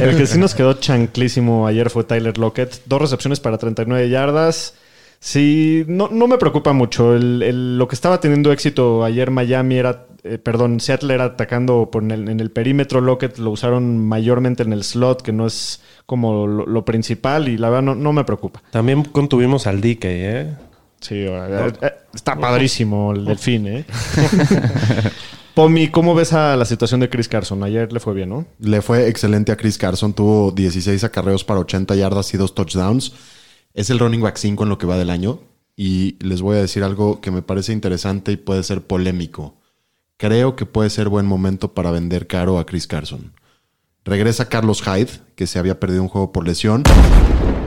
El que sí nos quedó chanclísimo ayer fue Tyler Lockett. Dos recepciones para 39 yardas. Sí, no, no me preocupa mucho. El- el- lo que estaba teniendo éxito ayer Miami era, eh, perdón, Seattle era atacando por en, el, en el perímetro. Lockett lo usaron mayormente en el slot, que no es como lo, lo principal. Y la verdad no, no me preocupa. También contuvimos al DK, ¿eh? Sí, eh, eh, está padrísimo el delfín, ¿eh? Pomi, ¿cómo ves a la situación de Chris Carson? Ayer le fue bien, ¿no? Le fue excelente a Chris Carson. Tuvo 16 acarreos para 80 yardas y dos touchdowns. Es el running back 5 en lo que va del año. Y les voy a decir algo que me parece interesante y puede ser polémico. Creo que puede ser buen momento para vender caro a Chris Carson. Regresa Carlos Hyde, que se había perdido un juego por lesión.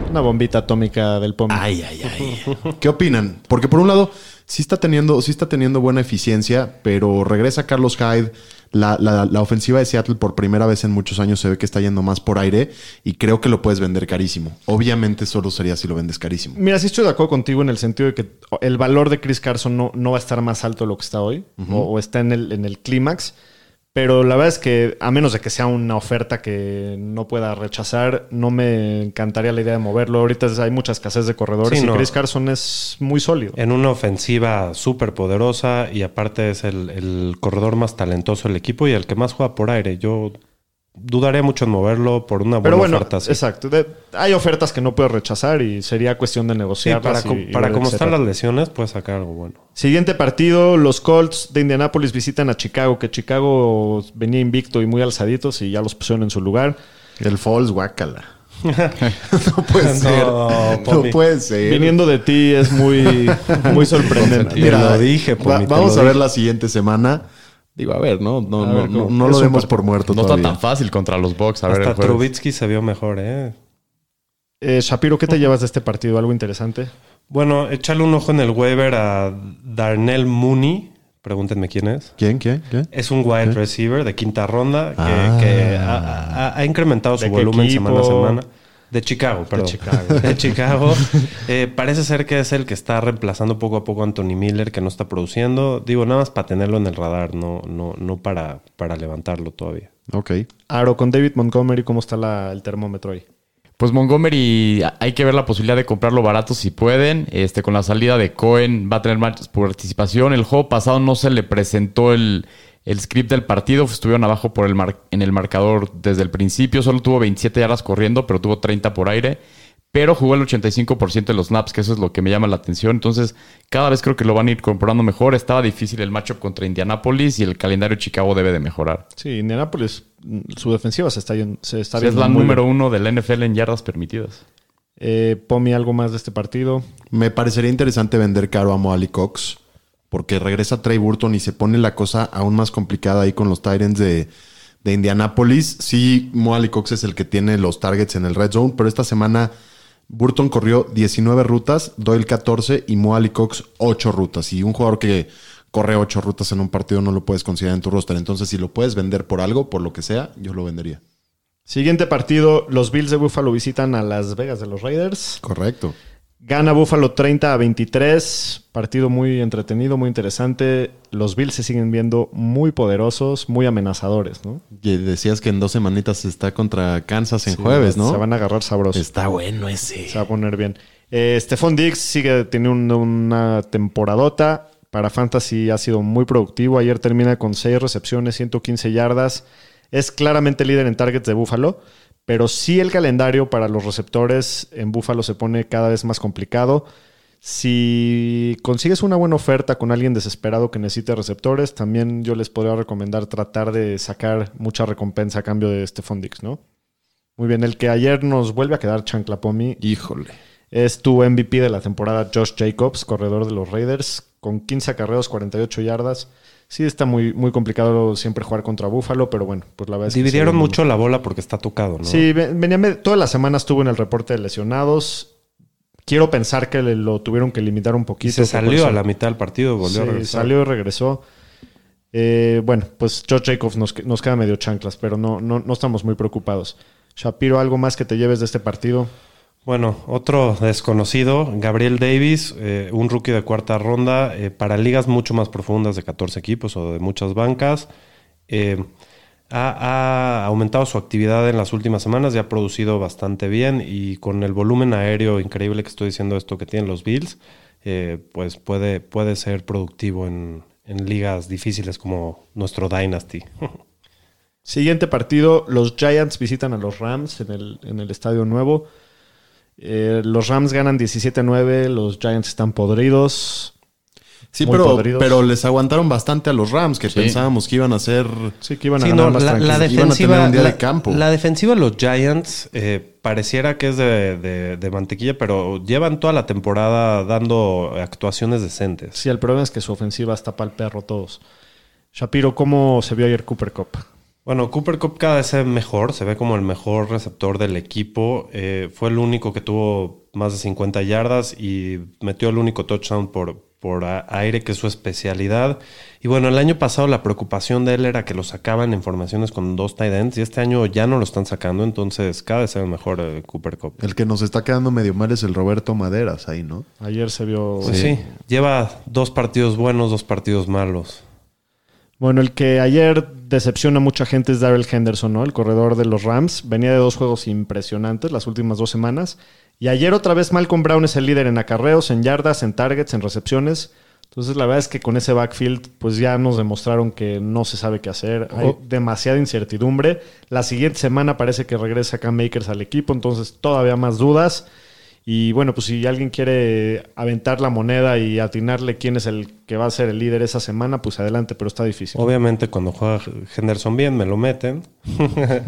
Una bombita atómica del Pomi. Ay, ay, ay. ¿Qué opinan? Porque por un lado, sí está teniendo, sí está teniendo buena eficiencia, pero regresa Carlos Hyde. La, la- la ofensiva de Seattle por primera vez en muchos años se ve que está yendo más por aire y creo que lo puedes vender carísimo. Obviamente solo sería si lo vendes carísimo. Mira, sí estoy de acuerdo contigo en el sentido de que el valor de Chris Carson no, no va a estar más alto de lo que está hoy, o, o está en el, en el clímax, Pero la verdad es que, a menos de que sea una oferta que no pueda rechazar, no me encantaría la idea de moverlo. Ahorita hay mucha escasez de corredores Sí, y no. Chris Carson es muy sólido. En una ofensiva súper poderosa y aparte es el, el corredor más talentoso del equipo y el que más juega por aire. Yo dudaría mucho en moverlo por una buena Pero bueno, oferta. exacto. De- hay ofertas que no puedo rechazar y sería cuestión de Sí, negociar. para, co- para cómo están las lesiones, puedes sacar algo bueno. Siguiente partido, los Colts de Indianapolis visitan a Chicago, que Chicago venía invicto y muy alzaditos y ya los pusieron en su lugar. El Falls, guácala. no puede ser. No, puede ser. Viniendo de ti es muy, muy sorprendente. Te lo dije, Pomi, vamos lo a ver dije. la siguiente semana. Digo, a ver, no, no, no, ver, no, no lo demos por muerto No está tan fácil contra los Bucks. A ver, el Hasta jueves. Trubitsky se vio mejor, ¿eh? Eh, Shapiro, ¿qué te llevas de este partido? ¿Algo interesante? Bueno, échale un ojo en el waiver a Darnell Mooney. Pregúntenme quién es. ¿Quién? ¿Quién? ¿Quién? Es un wide receiver de quinta ronda que, Ah. que ha, ha- ha incrementado su ¿De qué volumen equipo? semana a semana. De Chicago, perdón. Chicago. De Chicago. Eh, parece ser que es el que está reemplazando poco a poco a Anthony Miller, que no está produciendo. Digo, nada más para tenerlo en el radar, no, no, no para, para levantarlo todavía. Ok. Aro, con David Montgomery, ¿cómo está la- el termómetro ahí? Pues Montgomery, hay que ver la posibilidad de comprarlo barato si pueden. Este, con la salida de Cohen va a tener más participación. El juego pasado no se le presentó el, el script del partido. Estuvieron abajo por el mar- en el marcador desde el principio. Solo tuvo 27 yardas corriendo, pero tuvo 30 por aire. Pero jugó el 85% de los snaps, que eso es lo que me llama la atención. Entonces, cada vez creo que lo van a ir comprando mejor. Estaba difícil el matchup contra Indianapolis y el calendario de Chicago debe de mejorar. Sí, Indianapolis, su defensiva se está, se está es viendo la muy número bien. uno del NFL en yardas permitidas. Eh, Pomi, ¿algo más de este partido? Me parecería interesante vender caro a Moali Cox porque regresa Trey Burton y se pone la cosa aún más complicada ahí con los Tyrants de, de Indianapolis. Sí, Moali Cox es el que tiene los targets en el red zone, pero esta semana Burton corrió 19 rutas, Doyle 14 y Moali Cox 8 rutas. Y un jugador que corre 8 rutas en un partido no lo puedes considerar en tu roster. Entonces, si lo puedes vender por algo, por lo que sea, yo lo vendería. Siguiente partido, los Bills de Buffalo visitan a Las Vegas de los Raiders. Correcto. Gana Buffalo 30 a 23. Partido muy entretenido, muy interesante. Los Bills se siguen viendo muy poderosos, muy amenazadores, ¿no? Y decías que en dos semanitas está contra Kansas en Sí, jueves, ¿no? Se van a agarrar sabrosos. Está bueno ese. Se va a poner bien. Eh, Stephon Diggs sigue teniendo una temporadota. Para Fantasy ha sido muy productivo. Ayer termina con 6 recepciones, 115 yardas. Es claramente líder en targets de Buffalo. Pero sí el calendario para los receptores en Buffalo se pone cada vez más complicado. Si consigues una buena oferta con alguien desesperado que necesite receptores, también yo les podría recomendar tratar de sacar mucha recompensa a cambio de Stephon Diggs, ¿no? Muy bien, el que ayer nos vuelve a quedar chanclapomi Híjole. es tu MVP de la temporada, Josh Jacobs, corredor de los Raiders, con 15 acarreos, 48 yardas. Sí, está muy, muy complicado siempre jugar contra Buffalo, pero bueno, pues la verdad es que Dividieron mucho la bola porque está tocado, ¿no? Sí, ve- venía me- toda la semana estuvo en el reporte de lesionados. Quiero pensar que lo tuvieron que limitar un Y poquito. se salió eso- a la mitad del partido, volvió a Sí, regresar. salió y regresó. Eh, bueno, pues Josh Jacobs nos, nos queda medio chanclas, pero no, no, no estamos muy preocupados. Shapiro, ¿algo más que te lleves de este partido? Bueno, otro desconocido, Gabriel Davis, eh, un rookie de cuarta ronda eh, para ligas mucho más profundas de 14 equipos o de muchas bancas. Eh, ha, aumentado su actividad en las últimas semanas y ha producido bastante bien y con el volumen aéreo increíble que estoy diciendo esto que tienen los Bills, pues puede, puede ser productivo en, en ligas difíciles como nuestro Dynasty. Siguiente partido, los Giants visitan a los Rams en el, en el estadio nuevo. Eh, los Rams ganan 17-9, los Giants están podridos. Sí, pero, podridos. pero les aguantaron bastante a los Rams, que pensábamos que iban a ser. Sí, que iban a Sí, ganar no, más la, la tranquilos. Iban a defensiva, tener un día la, de campo. la defensiva de los Giants eh, pareciera que es de, de- de mantequilla, pero llevan toda la temporada dando actuaciones decentes. Sí, el problema es que su ofensiva está para el perro todos. Shapiro, ¿cómo se vio ayer Cooper Cup? Bueno, Cooper Cup cada vez se ve mejor, se ve como el mejor receptor del equipo. Eh, fue el único que tuvo más de 50 yardas y metió el único touchdown por, por aire, que es su especialidad. Y bueno, el año pasado la preocupación de él era que lo sacaban en formaciones con dos tight ends y este año ya no lo están sacando, entonces cada vez se ve mejor eh, Cooper Cup. El que nos está quedando medio mal es el Roberto Maderas ahí, ¿no? Ayer se vio... Pues sí, lleva dos partidos buenos, dos partidos malos. Bueno, el que ayer decepciona a mucha gente es Darrell Henderson, ¿no? El corredor de los Rams. Venía de dos juegos impresionantes las últimas dos semanas. Y ayer otra vez Malcolm Brown es el líder en acarreos, en yardas, en targets, en recepciones. Entonces la verdad es que con ese backfield pues ya nos demostraron que no se sabe qué hacer. Hay Oh. demasiada incertidumbre. La siguiente semana parece que regresa Cam Makers al equipo, entonces todavía más dudas. Y bueno, pues si alguien quiere aventar la moneda y atinarle quién es el que va a ser el líder esa semana, pues adelante, pero está difícil. Obviamente cuando juega Henderson bien me lo meten.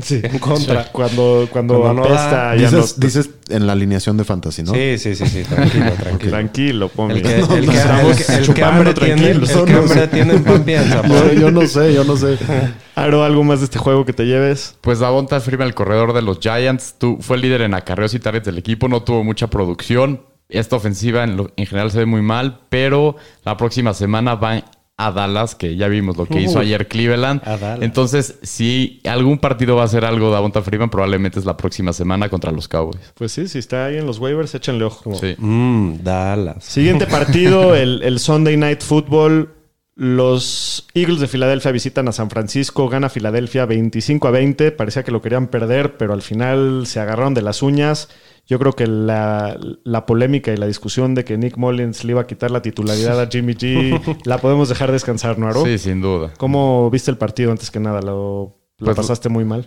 en contra. Cuando, cuando, Cuando no apesta, ya Dices, no- dices en la alineación de fantasy, ¿no? Sí, sí, sí, sí, tranquilo, tranquilo. Tranquilo, Pomi. El que, el que, el que- Estamos el que chupando hambre tiene, el tranquilos. que hambre tiene en pan piensa. Yo, yo no sé, yo no sé. Aro, ¿algo más de este juego que te lleves? Pues Davonta Freeman, el corredor de los Giants, tu- fue el líder en acarreos y targets del equipo, no tuvo mucha producción. Esta ofensiva en, lo- en general se ve muy mal, pero la próxima semana van a Dallas, que ya vimos lo que hizo ayer Cleveland. Entonces, si algún partido va a hacer algo Davonta Freeman, probablemente es la próxima semana contra los Cowboys. Pues sí, si está ahí en los waivers, échenle ojo. Sí. Mmm, Dallas. Siguiente partido, el, el Sunday Night Football. Los Eagles de Filadelfia visitan a San Francisco. Gana Filadelfia 25 a 20. Parecía que lo querían perder, pero al final se agarraron de las uñas. Yo creo que la, la polémica y la discusión de que Nick Mullins le iba a quitar la titularidad a Jimmy G la podemos dejar descansar, ¿no, Aro? Sí, sin duda. ¿Cómo viste el partido antes que nada? ¿Lo, lo Pues- pasaste muy mal?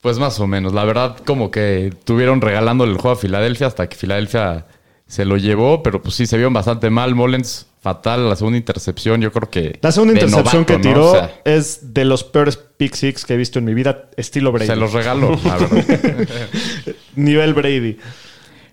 Pues más o menos. La verdad, como que tuvieron regalándole el juego a Filadelfia hasta que Filadelfia se lo llevó, pero pues sí, se vieron bastante mal. Mullens, fatal. La segunda intercepción, yo creo que. La segunda intercepción novato, que ¿no? tiró O sea, es de los peores pick six que he visto en mi vida, estilo Brady. se los regaló, la verdad. Nivel Brady.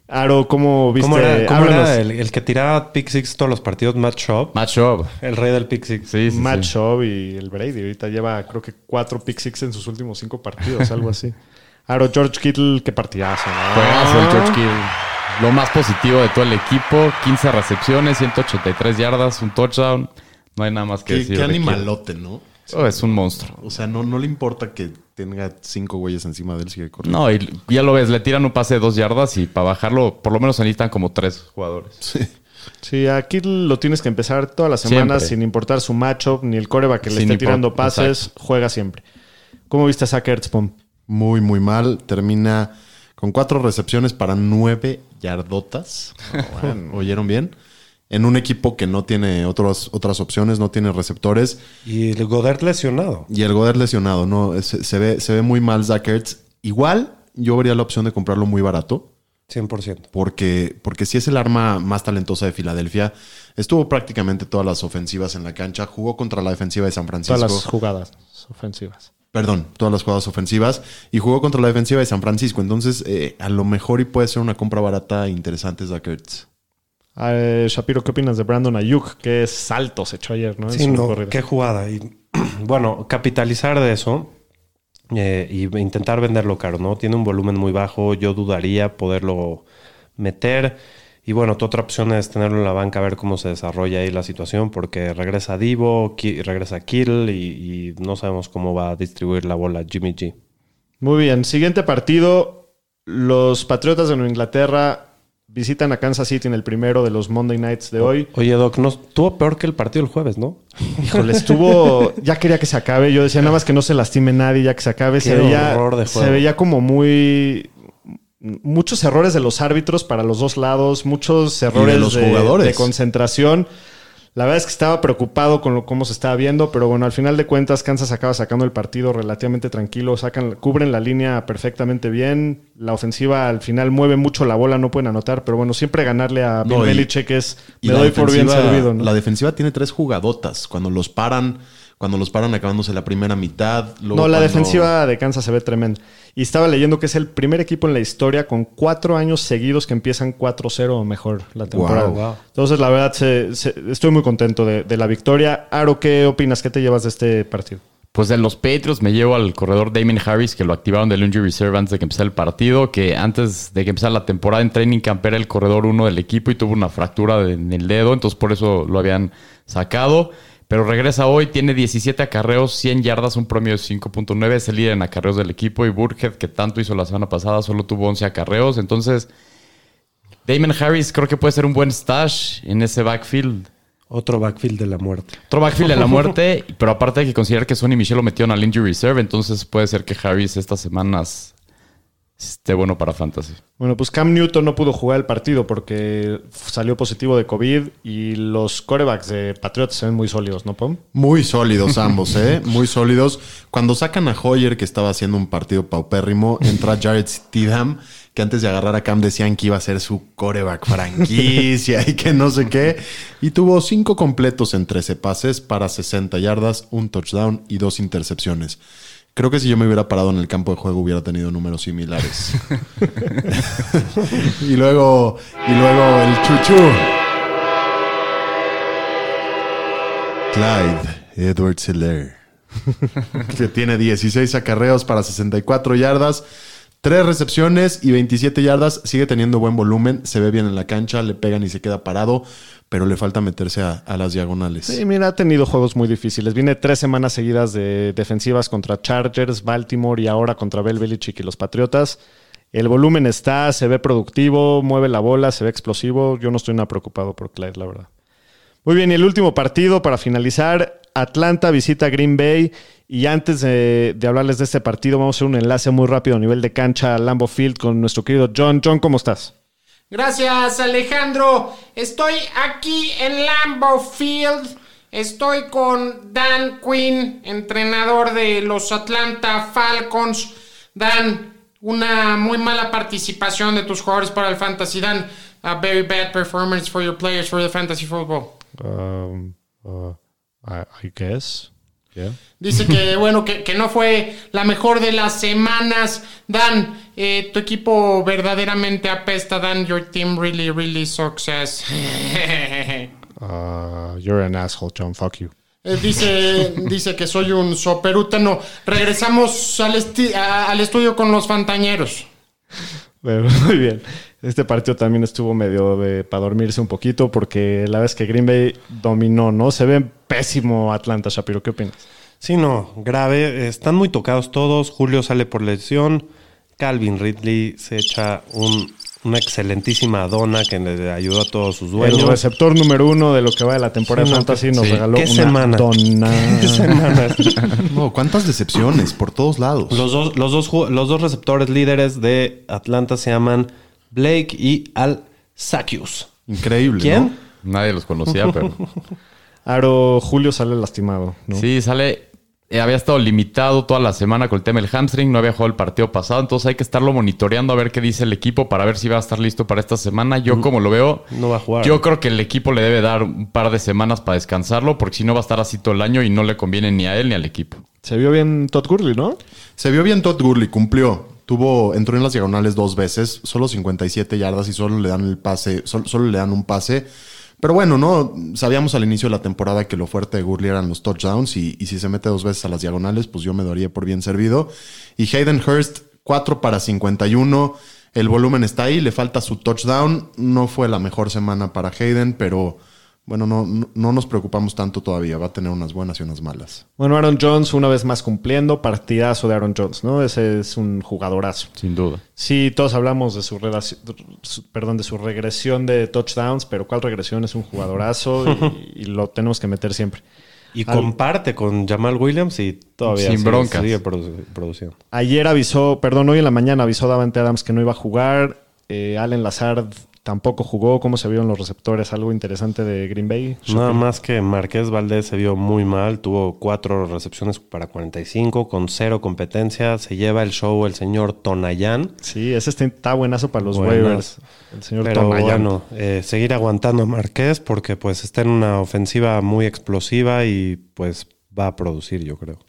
Aro, ¿cómo viste? ¿Cómo era, cómo Háblanos. era el, el que tiraba pick six todos los partidos? Matt Schaub. Match up. El rey del pick six. Sí, sí, sí. Matt Schaub y el Brady. Ahorita lleva, creo que cuatro pick six en sus últimos cinco partidos, algo así. Aro, George Kittle, qué partidazo, ¿no? Juegazo el George Kittle. Lo más positivo de todo el equipo. 15 recepciones, 183 yardas, un touchdown. No hay nada más que Qué, decir. qué de animalote, ¿no? Oh, es un monstruo. O sea, no, no le importa que tenga cinco güeyes encima de él, sigue corriendo. No, y ya lo ves, le tiran un pase de dos yardas y para bajarlo, por lo menos se necesitan como tres jugadores. Sí. Sí, a Kittle lo tienes que empezar todas las semanas Siempre. sin importar su matchup ni el coreback que le Sin esté tirando pases, juega siempre. ¿Cómo viste a Zach? Muy, muy mal. Termina con cuatro recepciones para nueve yardotas. ¿Oyeron bien? En un equipo que no tiene otras, otras opciones, no tiene receptores. Y el Godert lesionado. Y el Goder lesionado, ¿no? Se, se ve, se ve muy mal Zach Ertz. Igual yo vería la opción de comprarlo muy barato. 100%. Porque, porque sí es el arma más talentosa de Filadelfia. Estuvo prácticamente todas las ofensivas en la cancha. Jugó contra la defensiva de San Francisco. Todas las jugadas ofensivas. Perdón, todas las jugadas ofensivas. Y jugó contra la defensiva de San Francisco. Entonces, eh, a lo mejor y puede ser una compra barata e interesante Zach Ertz. Eh, Shapiro, ¿qué opinas de Brandon Ayuk? Qué saltos echó ayer, ¿no? En Sí, su no, corrida. qué jugada. Y bueno, capitalizar de eso eh, y intentar venderlo caro, ¿no? Tiene un volumen muy bajo, yo dudaría poderlo meter. Y bueno, tu otra opción es tenerlo en la banca, a ver cómo se desarrolla ahí la situación, porque regresa Divo, regresa Kittle y, y no sabemos cómo va a distribuir la bola Jimmy G. Muy bien, siguiente partido. Los Patriotas de Nueva Inglaterra visitan a Kansas City en el primero de los Monday Nights de hoy. Oye, Doc, no, estuvo peor que el partido el jueves, ¿no? Híjole, estuvo. Ya quería que se acabe. Yo decía nada más que no se lastime nadie, ya que se acabe. Se veía, de se veía como muy. Muchos errores de los árbitros para los dos lados, muchos errores los de, jugadores. de concentración. La verdad es que estaba preocupado con lo, cómo se estaba viendo, pero bueno, al final de cuentas, Kansas acaba sacando el partido relativamente tranquilo, sacan, cubren la línea perfectamente bien. La ofensiva al final mueve mucho la bola, no pueden anotar, pero bueno, siempre ganarle a Bill No, Belichick es me doy por bien servido. ¿no? La defensiva tiene tres jugadotas. Cuando los paran, cuando los paran acabándose la primera mitad. luego No, la cuando- defensiva de Kansas se ve tremenda. Y estaba leyendo que es el primer equipo en la historia con cuatro años seguidos que empiezan 4-0 o mejor la temporada. Wow. Wow. Entonces, la verdad, se- se- estoy muy contento de, de la victoria. Aro, ¿qué opinas? ¿Qué te llevas de este partido? Pues de los Patriots me llevo al corredor Damien Harris, que lo activaron del Injury Reserve antes de que empezara el partido, que antes de que empezara la temporada en Training Camp era el corredor uno del equipo y tuvo una fractura de- en el dedo, entonces por eso lo habían sacado. Pero regresa hoy, tiene 17 acarreos, 100 yardas, un promedio de 5.9, es el líder en acarreos del equipo. Y Burkhead, que tanto hizo la semana pasada, solo tuvo 11 acarreos. Entonces, Damien Harris creo que puede ser un buen stash en ese backfield. Otro backfield de la muerte. Otro backfield de la muerte, pero aparte hay que considerar que Sonny Michel lo metieron al injury reserve, entonces puede ser que Harris estas semanas esté bueno para fantasy. Bueno, pues Cam Newton no pudo jugar el partido porque salió positivo de COVID y los corebacks de Patriots se ven muy sólidos, ¿no, Pom? Muy sólidos ambos, ¿eh? Muy sólidos. Cuando sacan a Hoyer, que estaba haciendo un partido paupérrimo, entra Jared Stidham, que antes de agarrar a Cam decían que iba a ser su coreback franquicia y que no sé qué. Y tuvo cinco completos en 13 pases para 60 yardas, un touchdown y dos intercepciones. Creo que si yo me hubiera parado en el campo de juego hubiera tenido números similares. y luego, y luego el chuchu. Clyde Edwards Hiller. que tiene 16 acarreos para 64 yardas, 3 recepciones y 27 yardas. Sigue teniendo buen volumen, se ve bien en la cancha, le pegan y se queda parado, pero le falta meterse a, a las diagonales. Sí, mira, ha tenido juegos muy difíciles. Viene tres semanas seguidas de defensivas contra Chargers, Baltimore y ahora contra Bell Belichick y los Patriotas. El volumen está, se ve productivo, mueve la bola, se ve explosivo. Yo no estoy nada preocupado por Clyde, la verdad. Muy bien, y el último partido para finalizar. Atlanta visita Green Bay. Y antes de, de hablarles de este partido, vamos a hacer un enlace muy rápido a nivel de cancha a Lambo Field con nuestro querido John. John, ¿cómo estás? Gracias, Alejandro. Estoy aquí en Lambeau Field. Estoy con Dan Quinn, entrenador de los Atlanta Falcons. Dan, una muy mala participación de tus jugadores para el fantasy. Dan, a very bad performance for your players for the fantasy football. Um, uh, I, I guess. Yeah. Dice que, bueno, que, que no fue la mejor de las semanas. Dan, eh, tu equipo verdaderamente apesta. Dan, your team really, really success. Uh, you're an asshole, John. Fuck you. Eh, dice, dice que soy un soperútano. Regresamos al, esti- a- al estudio con los fantañeros. Pero, muy bien. Este partido también estuvo medio de para dormirse un poquito porque la vez que Green Bay dominó, ¿no? Se ve pésimo Atlanta, Shapiro. ¿Qué opinas? Sí, no, grave. Están muy tocados todos. Julio sale por lesión. Calvin Ridley se echa un- una excelentísima dona que le ayudó a todos sus El dueños. receptor número uno de lo que va de la temporada Sí, de no, Fantasy nos sí. regaló ¿Qué una semana? dona. ¿Qué semana? No, cuántas decepciones por todos lados. Los dos, los, dos, los dos receptores líderes de Atlanta se llaman Blake y Al Sakius. Increíble. ¿Quién? ¿no? Nadie los conocía, pero Aro Julio sale lastimado, ¿no? sí, sale. eh, había estado limitado toda la semana con el tema del hamstring, no había jugado el partido pasado, entonces hay que estarlo monitoreando a ver qué dice el equipo para ver si va a estar listo para esta semana. Yo, como lo veo, No va a jugar. yo creo que el equipo le debe dar un par de semanas para descansarlo, porque si no va a estar así todo el año y no le conviene ni a él ni al equipo. Se vio bien Todd Gurley, ¿no? Se vio bien Todd Gurley, cumplió. Tuvo, entró en las diagonales dos veces, solo 57 yardas y solo le dan el pase, sol- solo, le dan un pase. Pero bueno, no, sabíamos al inicio de la temporada que lo fuerte de Gurley eran los touchdowns y, y si se mete dos veces a las diagonales, pues yo me daría por bien servido. Y Hayden Hurst, 4 para 51. El volumen está ahí, le falta su touchdown. No fue la mejor semana para Hayden, pero bueno, no, no, no nos preocupamos tanto todavía. Va a tener unas buenas y unas malas. Bueno, Aaron Jones una vez más cumpliendo, partidazo de Aaron Jones, ¿no? Ese es un jugadorazo. Sin duda. Sí, todos hablamos de su, relaci- su- perdón, de su regresión de touchdowns, pero ¿cuál regresión? Es un jugadorazo y, y lo tenemos que meter siempre. Y Al- comparte con Jamal Williams y todavía Sin sigue- broncas. sigue produ- produciendo. Ayer avisó, perdón, hoy en la mañana avisó Davante Adams que no iba a jugar. Eh, Allen Lazard tampoco jugó. ¿Cómo se vieron los receptores? Algo interesante de Green Bay. Nada más que Marqués Valdés se vio muy mal, tuvo cuatro recepciones para 45 con cero competencia. Se lleva el show el señor Tonayán. Sí, ese está- buenazo para los Buenas. waivers. El señor Pero Tonayán. bueno, eh, seguir aguantando a Marqués porque pues está en una ofensiva muy explosiva y pues va a producir, yo creo.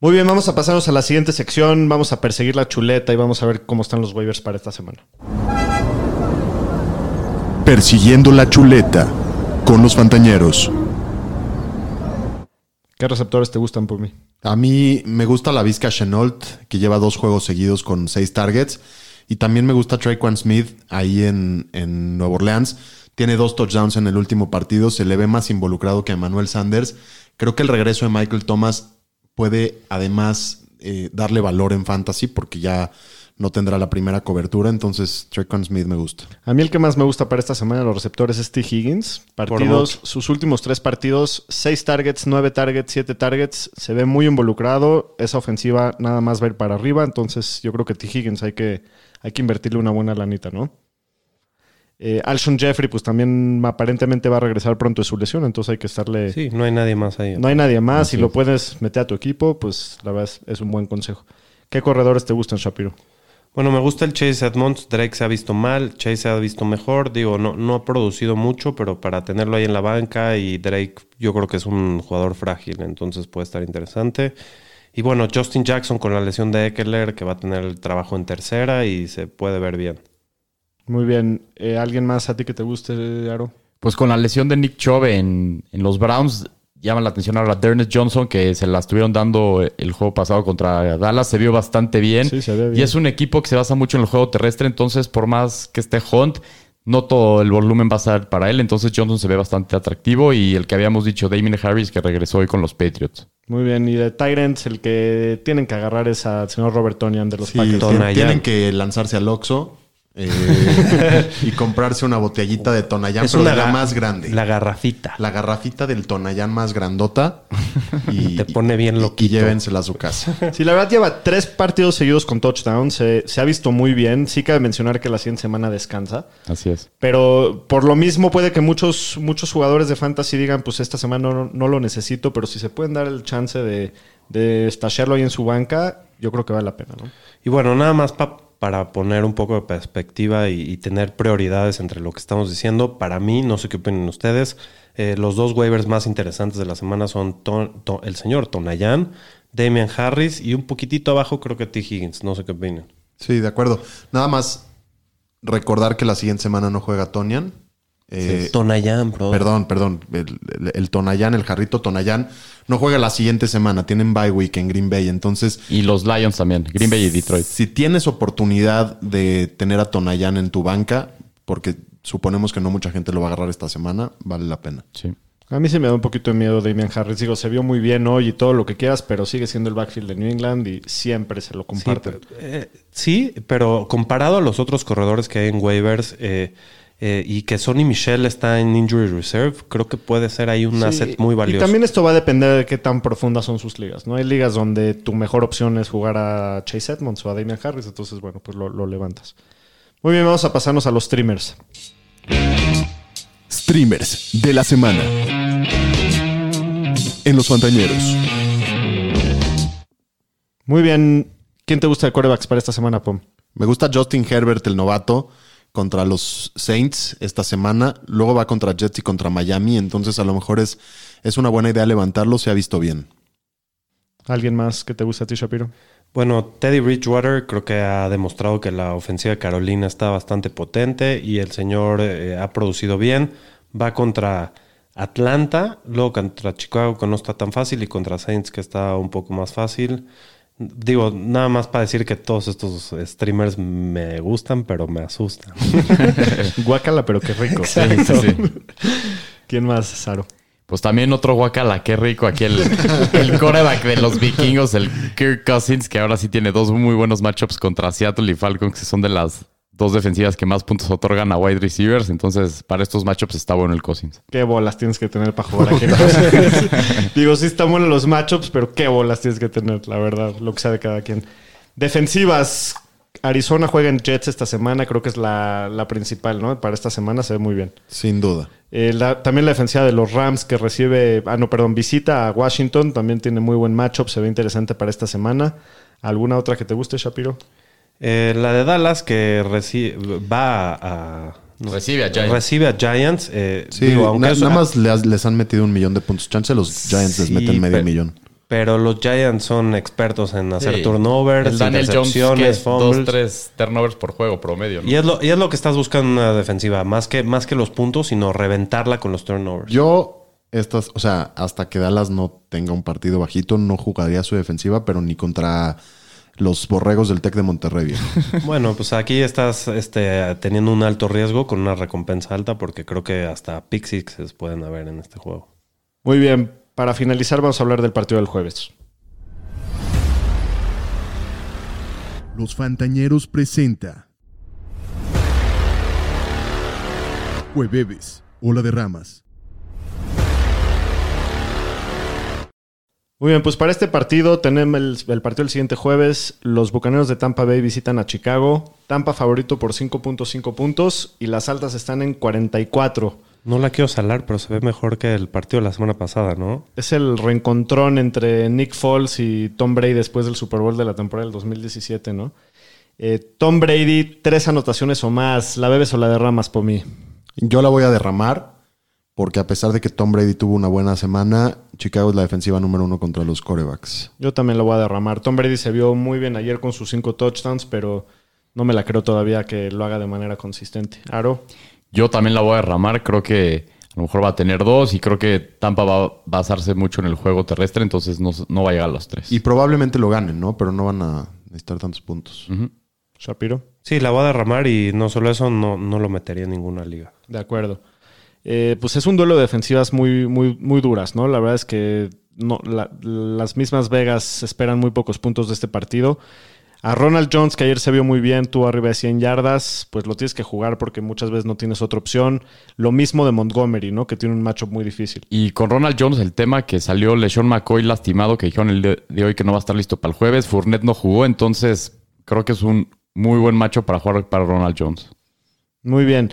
Muy bien, vamos a pasarnos a la siguiente sección. Vamos a perseguir la chuleta y vamos a ver cómo están los waivers para esta semana. Persiguiendo la chuleta con los Fantañeros. ¿Qué receptores te gustan por mí? A mí me gusta la Vizca Chenault, que lleva dos juegos seguidos con seis targets. Y también me gusta Traquan Smith ahí en, en Nueva Orleans. Tiene dos touchdowns en el último partido. Se le ve más involucrado que a Manuel Sanders. Creo que el regreso de Michael Thomas puede además eh, darle valor en fantasy porque ya no tendrá la primera cobertura. Entonces, Trequan Smith me gusta. A mí el que más me gusta para esta semana de los receptores es T. Higgins. Partidos, sus últimos tres partidos, seis targets, nueve targets, siete targets. Se ve muy involucrado. Esa ofensiva nada más va a ir para arriba. Entonces, yo creo que T. Higgins hay que, hay que invertirle una buena lanita, ¿no? Eh, Alshon Jeffrey, pues también aparentemente va a regresar pronto de su lesión, entonces hay que estarle. Sí, no hay nadie más ahí. No hay nadie más. Si lo puedes meter a tu equipo, pues la verdad es, es un buen consejo. ¿Qué corredores te gustan, Shapiro? Bueno, me gusta el Chase Edmonds. Drake se ha visto mal, Chase se ha visto mejor. Digo, no, no ha producido mucho, pero para tenerlo ahí en la banca y Drake yo creo que es un jugador frágil, entonces puede estar interesante. Y bueno, Justin Jackson con la lesión de Eckler, que va a tener el trabajo en tercera y se puede ver bien. Muy bien. Eh, ¿Alguien más a ti que te guste, Aro? Pues con la lesión de Nick en, en los Browns, llama la atención ahora Dernes Johnson, que se la estuvieron dando el juego pasado contra Dallas, se vio bastante bien. Sí, se ve bien. Y es un equipo que se basa mucho en el juego terrestre, entonces por más que esté Hunt, no todo el volumen va a ser para él, entonces Johnson se ve bastante atractivo y el que habíamos dicho, Damien Harris, que regresó hoy con los Patriots. Muy bien. Y de Tyrants, el que tienen que agarrar es al señor Robert Tonian de los Sí, Packers. Tonayan. tienen que lanzarse al Oxxo eh, y comprarse una botellita de Tonayán, pero de la más grande. La garrafita. La garrafita del Tonayán más grandota. Y, Te pone bien y- Y, llévensela a su casa. Sí, la verdad lleva tres partidos seguidos con touchdown. Se, se ha visto muy bien. Sí cabe mencionar que la siguiente semana descansa. Así es. Pero por lo mismo puede que muchos, muchos jugadores de fantasy digan, pues esta semana no, no lo necesito, pero si se pueden dar el chance de, de stashearlo ahí en su banca, yo creo que vale la pena, ¿no? Y bueno, nada más pa- para poner un poco de perspectiva y, tener prioridades entre lo que estamos diciendo, para mí, no sé qué opinan ustedes, eh, los dos waivers más interesantes de la semana son el señor Tonayan, Damian Harris y un poquitito abajo creo que T. Higgins, no sé qué opinan. Sí, de acuerdo. Nada más recordar que la siguiente semana no juega Tonian. Eh, Tonayan, bro. Perdón, perdón. El, el, el Tonayán, el jarrito Tonayán, no juega la siguiente semana. Tienen bye week en Green Bay. Entonces, Y los Lions también, Green Bay y Detroit. si tienes oportunidad de tener a Tonayán en tu banca, porque suponemos que no mucha gente lo va a agarrar esta semana, vale la pena. Sí. A mí se me da un poquito de miedo Damian Harris. Digo, se vio muy bien hoy y todo lo que quieras, pero sigue siendo el backfield de New England y siempre se lo Sí, comparten. pero, eh, sí, pero comparado a los otros corredores que hay en waivers eh, eh, y que Sonny Michel está en Injury Reserve, creo que puede ser ahí un Sí, asset muy valioso. Y también esto va a depender de qué tan profundas son sus ligas. No hay ligas donde tu mejor opción es jugar a Chase Edmonds o a Damian Harris, entonces bueno, pues lo, lo levantas. Muy bien, vamos a pasarnos a los streamers. Streamers de la semana. En los Fantañeros. Muy bien, ¿quién te gusta de quarterbacks para esta semana, Pom? Me gusta Justin Herbert, el novato, contra los Saints esta semana. Luego va contra Jets y contra Miami. Entonces, a lo mejor es, es una buena idea levantarlo. Se ha visto bien. ¿Alguien más que te guste a ti, Shapiro? Bueno, Teddy Bridgewater creo que ha demostrado que la ofensiva de Carolina está bastante potente y el señor eh, ha producido bien. Va contra Atlanta, luego contra Chicago que no está tan fácil y contra Saints que está un poco más fácil. Digo, nada más para decir que todos estos streamers me gustan, pero me asustan. Guácala, pero qué rico. Sí, sí, sí. ¿Quién más, Saro? Pues también otro guacala, qué rico aquí el, el coreback de los vikingos, el Kirk Cousins, que ahora sí tiene dos muy buenos matchups contra Seattle y Falcons, que son de las dos defensivas que más puntos otorgan a wide receivers. Entonces, para estos matchups está bueno el Cousins. ¿Qué bolas tienes que tener para jugar aquí? Digo, sí están buenos los matchups, pero qué bolas tienes que tener, la verdad, lo que sea de cada quien. Defensivas. Arizona juega en Jets esta semana, creo que es la, la principal, ¿no? Para esta semana se ve muy bien. Sin duda. Eh, la- también la defensiva de los Rams que recibe, ah, no, perdón, visita a Washington, también tiene muy buen matchup, se ve interesante para esta semana. ¿Alguna otra que te guste, Shapiro? Eh, la de Dallas que va a... no, Recibe a Giants. Recibe a Giants. eh, Sí, digo, aunque na- nada más les, les han metido un millón de puntos. Chance los Giants les meten medio pero- millón. Pero los Giants son expertos en hacer Sí. turnovers, El Daniel Jones, intercepciones, es dos, fumbles. tres turnovers por juego promedio. ¿no? Y es, lo, y es lo que estás buscando en una defensiva, más que, más que los puntos, sino reventarla con los turnovers. Yo, estas, o sea, hasta que Dallas no tenga un partido bajito, no jugaría su defensiva, pero ni contra los borregos del Tec de Monterrey. viejo. Bueno, pues aquí estás este, teniendo un alto riesgo con una recompensa alta porque creo que hasta pick sixes pueden haber en este juego. Muy bien, para finalizar vamos a hablar del partido del jueves. Los Fantañeros presenta Jueves, Ola de Ramas. Muy bien, pues para este partido tenemos el, el partido el siguiente jueves. Los Bucaneros de Tampa Bay visitan a Chicago. Tampa favorito por 5.5 puntos y las altas están en 44. No la quiero salar, pero se ve mejor que el partido de la semana pasada, ¿no? Es el reencontrón entre Nick Foles y Tom Brady después del Super Bowl de la temporada del 2017, ¿no? Eh, Tom Brady, tres anotaciones o más. ¿La bebes o la derramas por mí? Yo la voy a derramar porque a pesar de que Tom Brady tuvo una buena semana, Chicago es la defensiva número uno contra los corebacks. Yo también la voy a derramar. Tom Brady se vio muy bien ayer con sus cinco touchdowns, pero no me la creo todavía que lo haga de manera consistente. Aro. Yo también la voy a derramar. Creo que a lo mejor va a tener dos y creo que Tampa va a basarse mucho en el juego terrestre, entonces no, no va a llegar a los tres. Y probablemente lo ganen, ¿no? Pero no van a necesitar tantos puntos. Shapiro. Sí, la voy a derramar y no solo eso, no, no lo metería en ninguna liga. De acuerdo. Eh, pues es un duelo de defensivas muy, muy, muy duras, ¿no? La verdad es que no, la- las mismas Vegas esperan muy pocos puntos de este partido. A Ronald Jones, que ayer se vio muy bien, tuvo arriba de 100 yardas, pues lo tienes que jugar porque muchas veces no tienes otra opción. Lo mismo de Montgomery, ¿no? Que tiene un matchup muy difícil. Y con Ronald Jones, el tema que salió LeSean McCoy lastimado, que dijeron el de- de hoy que no va a estar listo para el jueves. Fournette no jugó, entonces creo que es un muy buen macho para jugar para Ronald Jones. Muy bien.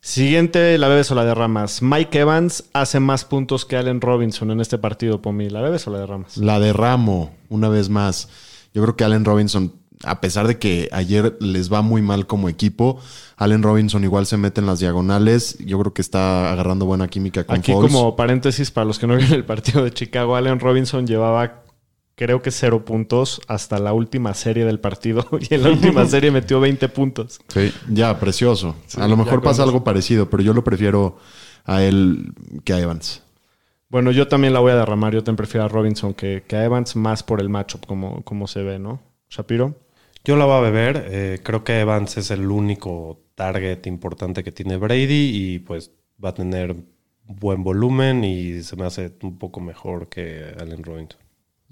Siguiente, la bebes o la derramas. Mike Evans hace más puntos que Allen Robinson en este partido, Pomi. ¿La bebes o la derramas? La derramo una vez más. Yo creo que Allen Robinson, a pesar de que ayer les va muy mal como equipo, Allen Robinson igual se mete en las diagonales. Yo creo que está agarrando buena química con Aquí Foles. como paréntesis para los que no vieron el partido de Chicago, Allen Robinson llevaba creo que cero puntos hasta la última serie del partido y en la última serie metió 20 puntos. Sí. Ya, precioso. a lo mejor pasa algo parecido, pero yo lo prefiero a él que a Evans. Bueno, yo también la voy a derramar. Yo también prefiero a Robinson que, que a Evans más por el matchup, como, como se ve, ¿no? Shapiro. Yo la voy a beber. eh, creo que Evans es el único target importante que tiene Brady y pues va a tener buen volumen y se me hace un poco mejor que Allen Robinson.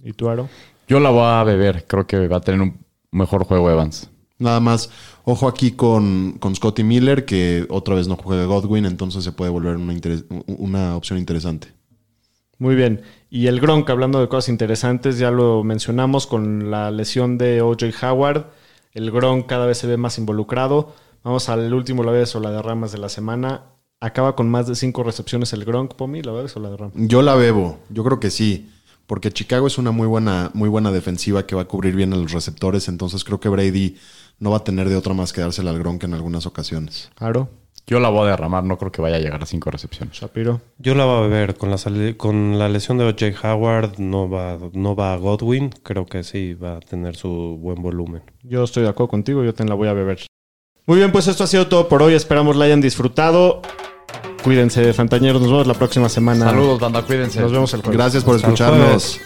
¿Y tú, Aro? Yo la voy a beber. Creo que va a tener un mejor juego Evans. Nada más, ojo aquí con, con Scotty Miller, que otra vez no juega Godwin, entonces se puede volver una, interes- una opción interesante. Muy bien. Y el Gronk, hablando de cosas interesantes, ya lo mencionamos con la lesión de OJ Howard. El Gronk cada vez se ve más involucrado. Vamos al último la vez o la derramas de la semana. Acaba con más de cinco recepciones el Gronk, Pomi, ¿la ves o la derramas? Yo la bebo, yo creo que sí, porque Chicago es una muy buena, muy buena defensiva que va a cubrir bien a los receptores, entonces creo que Brady no va a tener de otra más que dársela al Gronk en algunas ocasiones. Aro, Yo la voy a derramar. No creo que vaya a llegar a cinco recepciones. Shapiro. Yo la voy a beber. Con la, con la lesión de OJ Howard no va, no va a Godwin. Creo que sí va a tener su buen volumen. Yo estoy de acuerdo contigo, yo te la voy a beber. Muy bien, pues esto ha sido todo por hoy. Esperamos la hayan disfrutado. Cuídense, Fantañeros. Nos vemos la próxima semana. Saludos, banda. Cuídense. Nos vemos el jueves. Gracias por Hasta el escucharnos. jueves.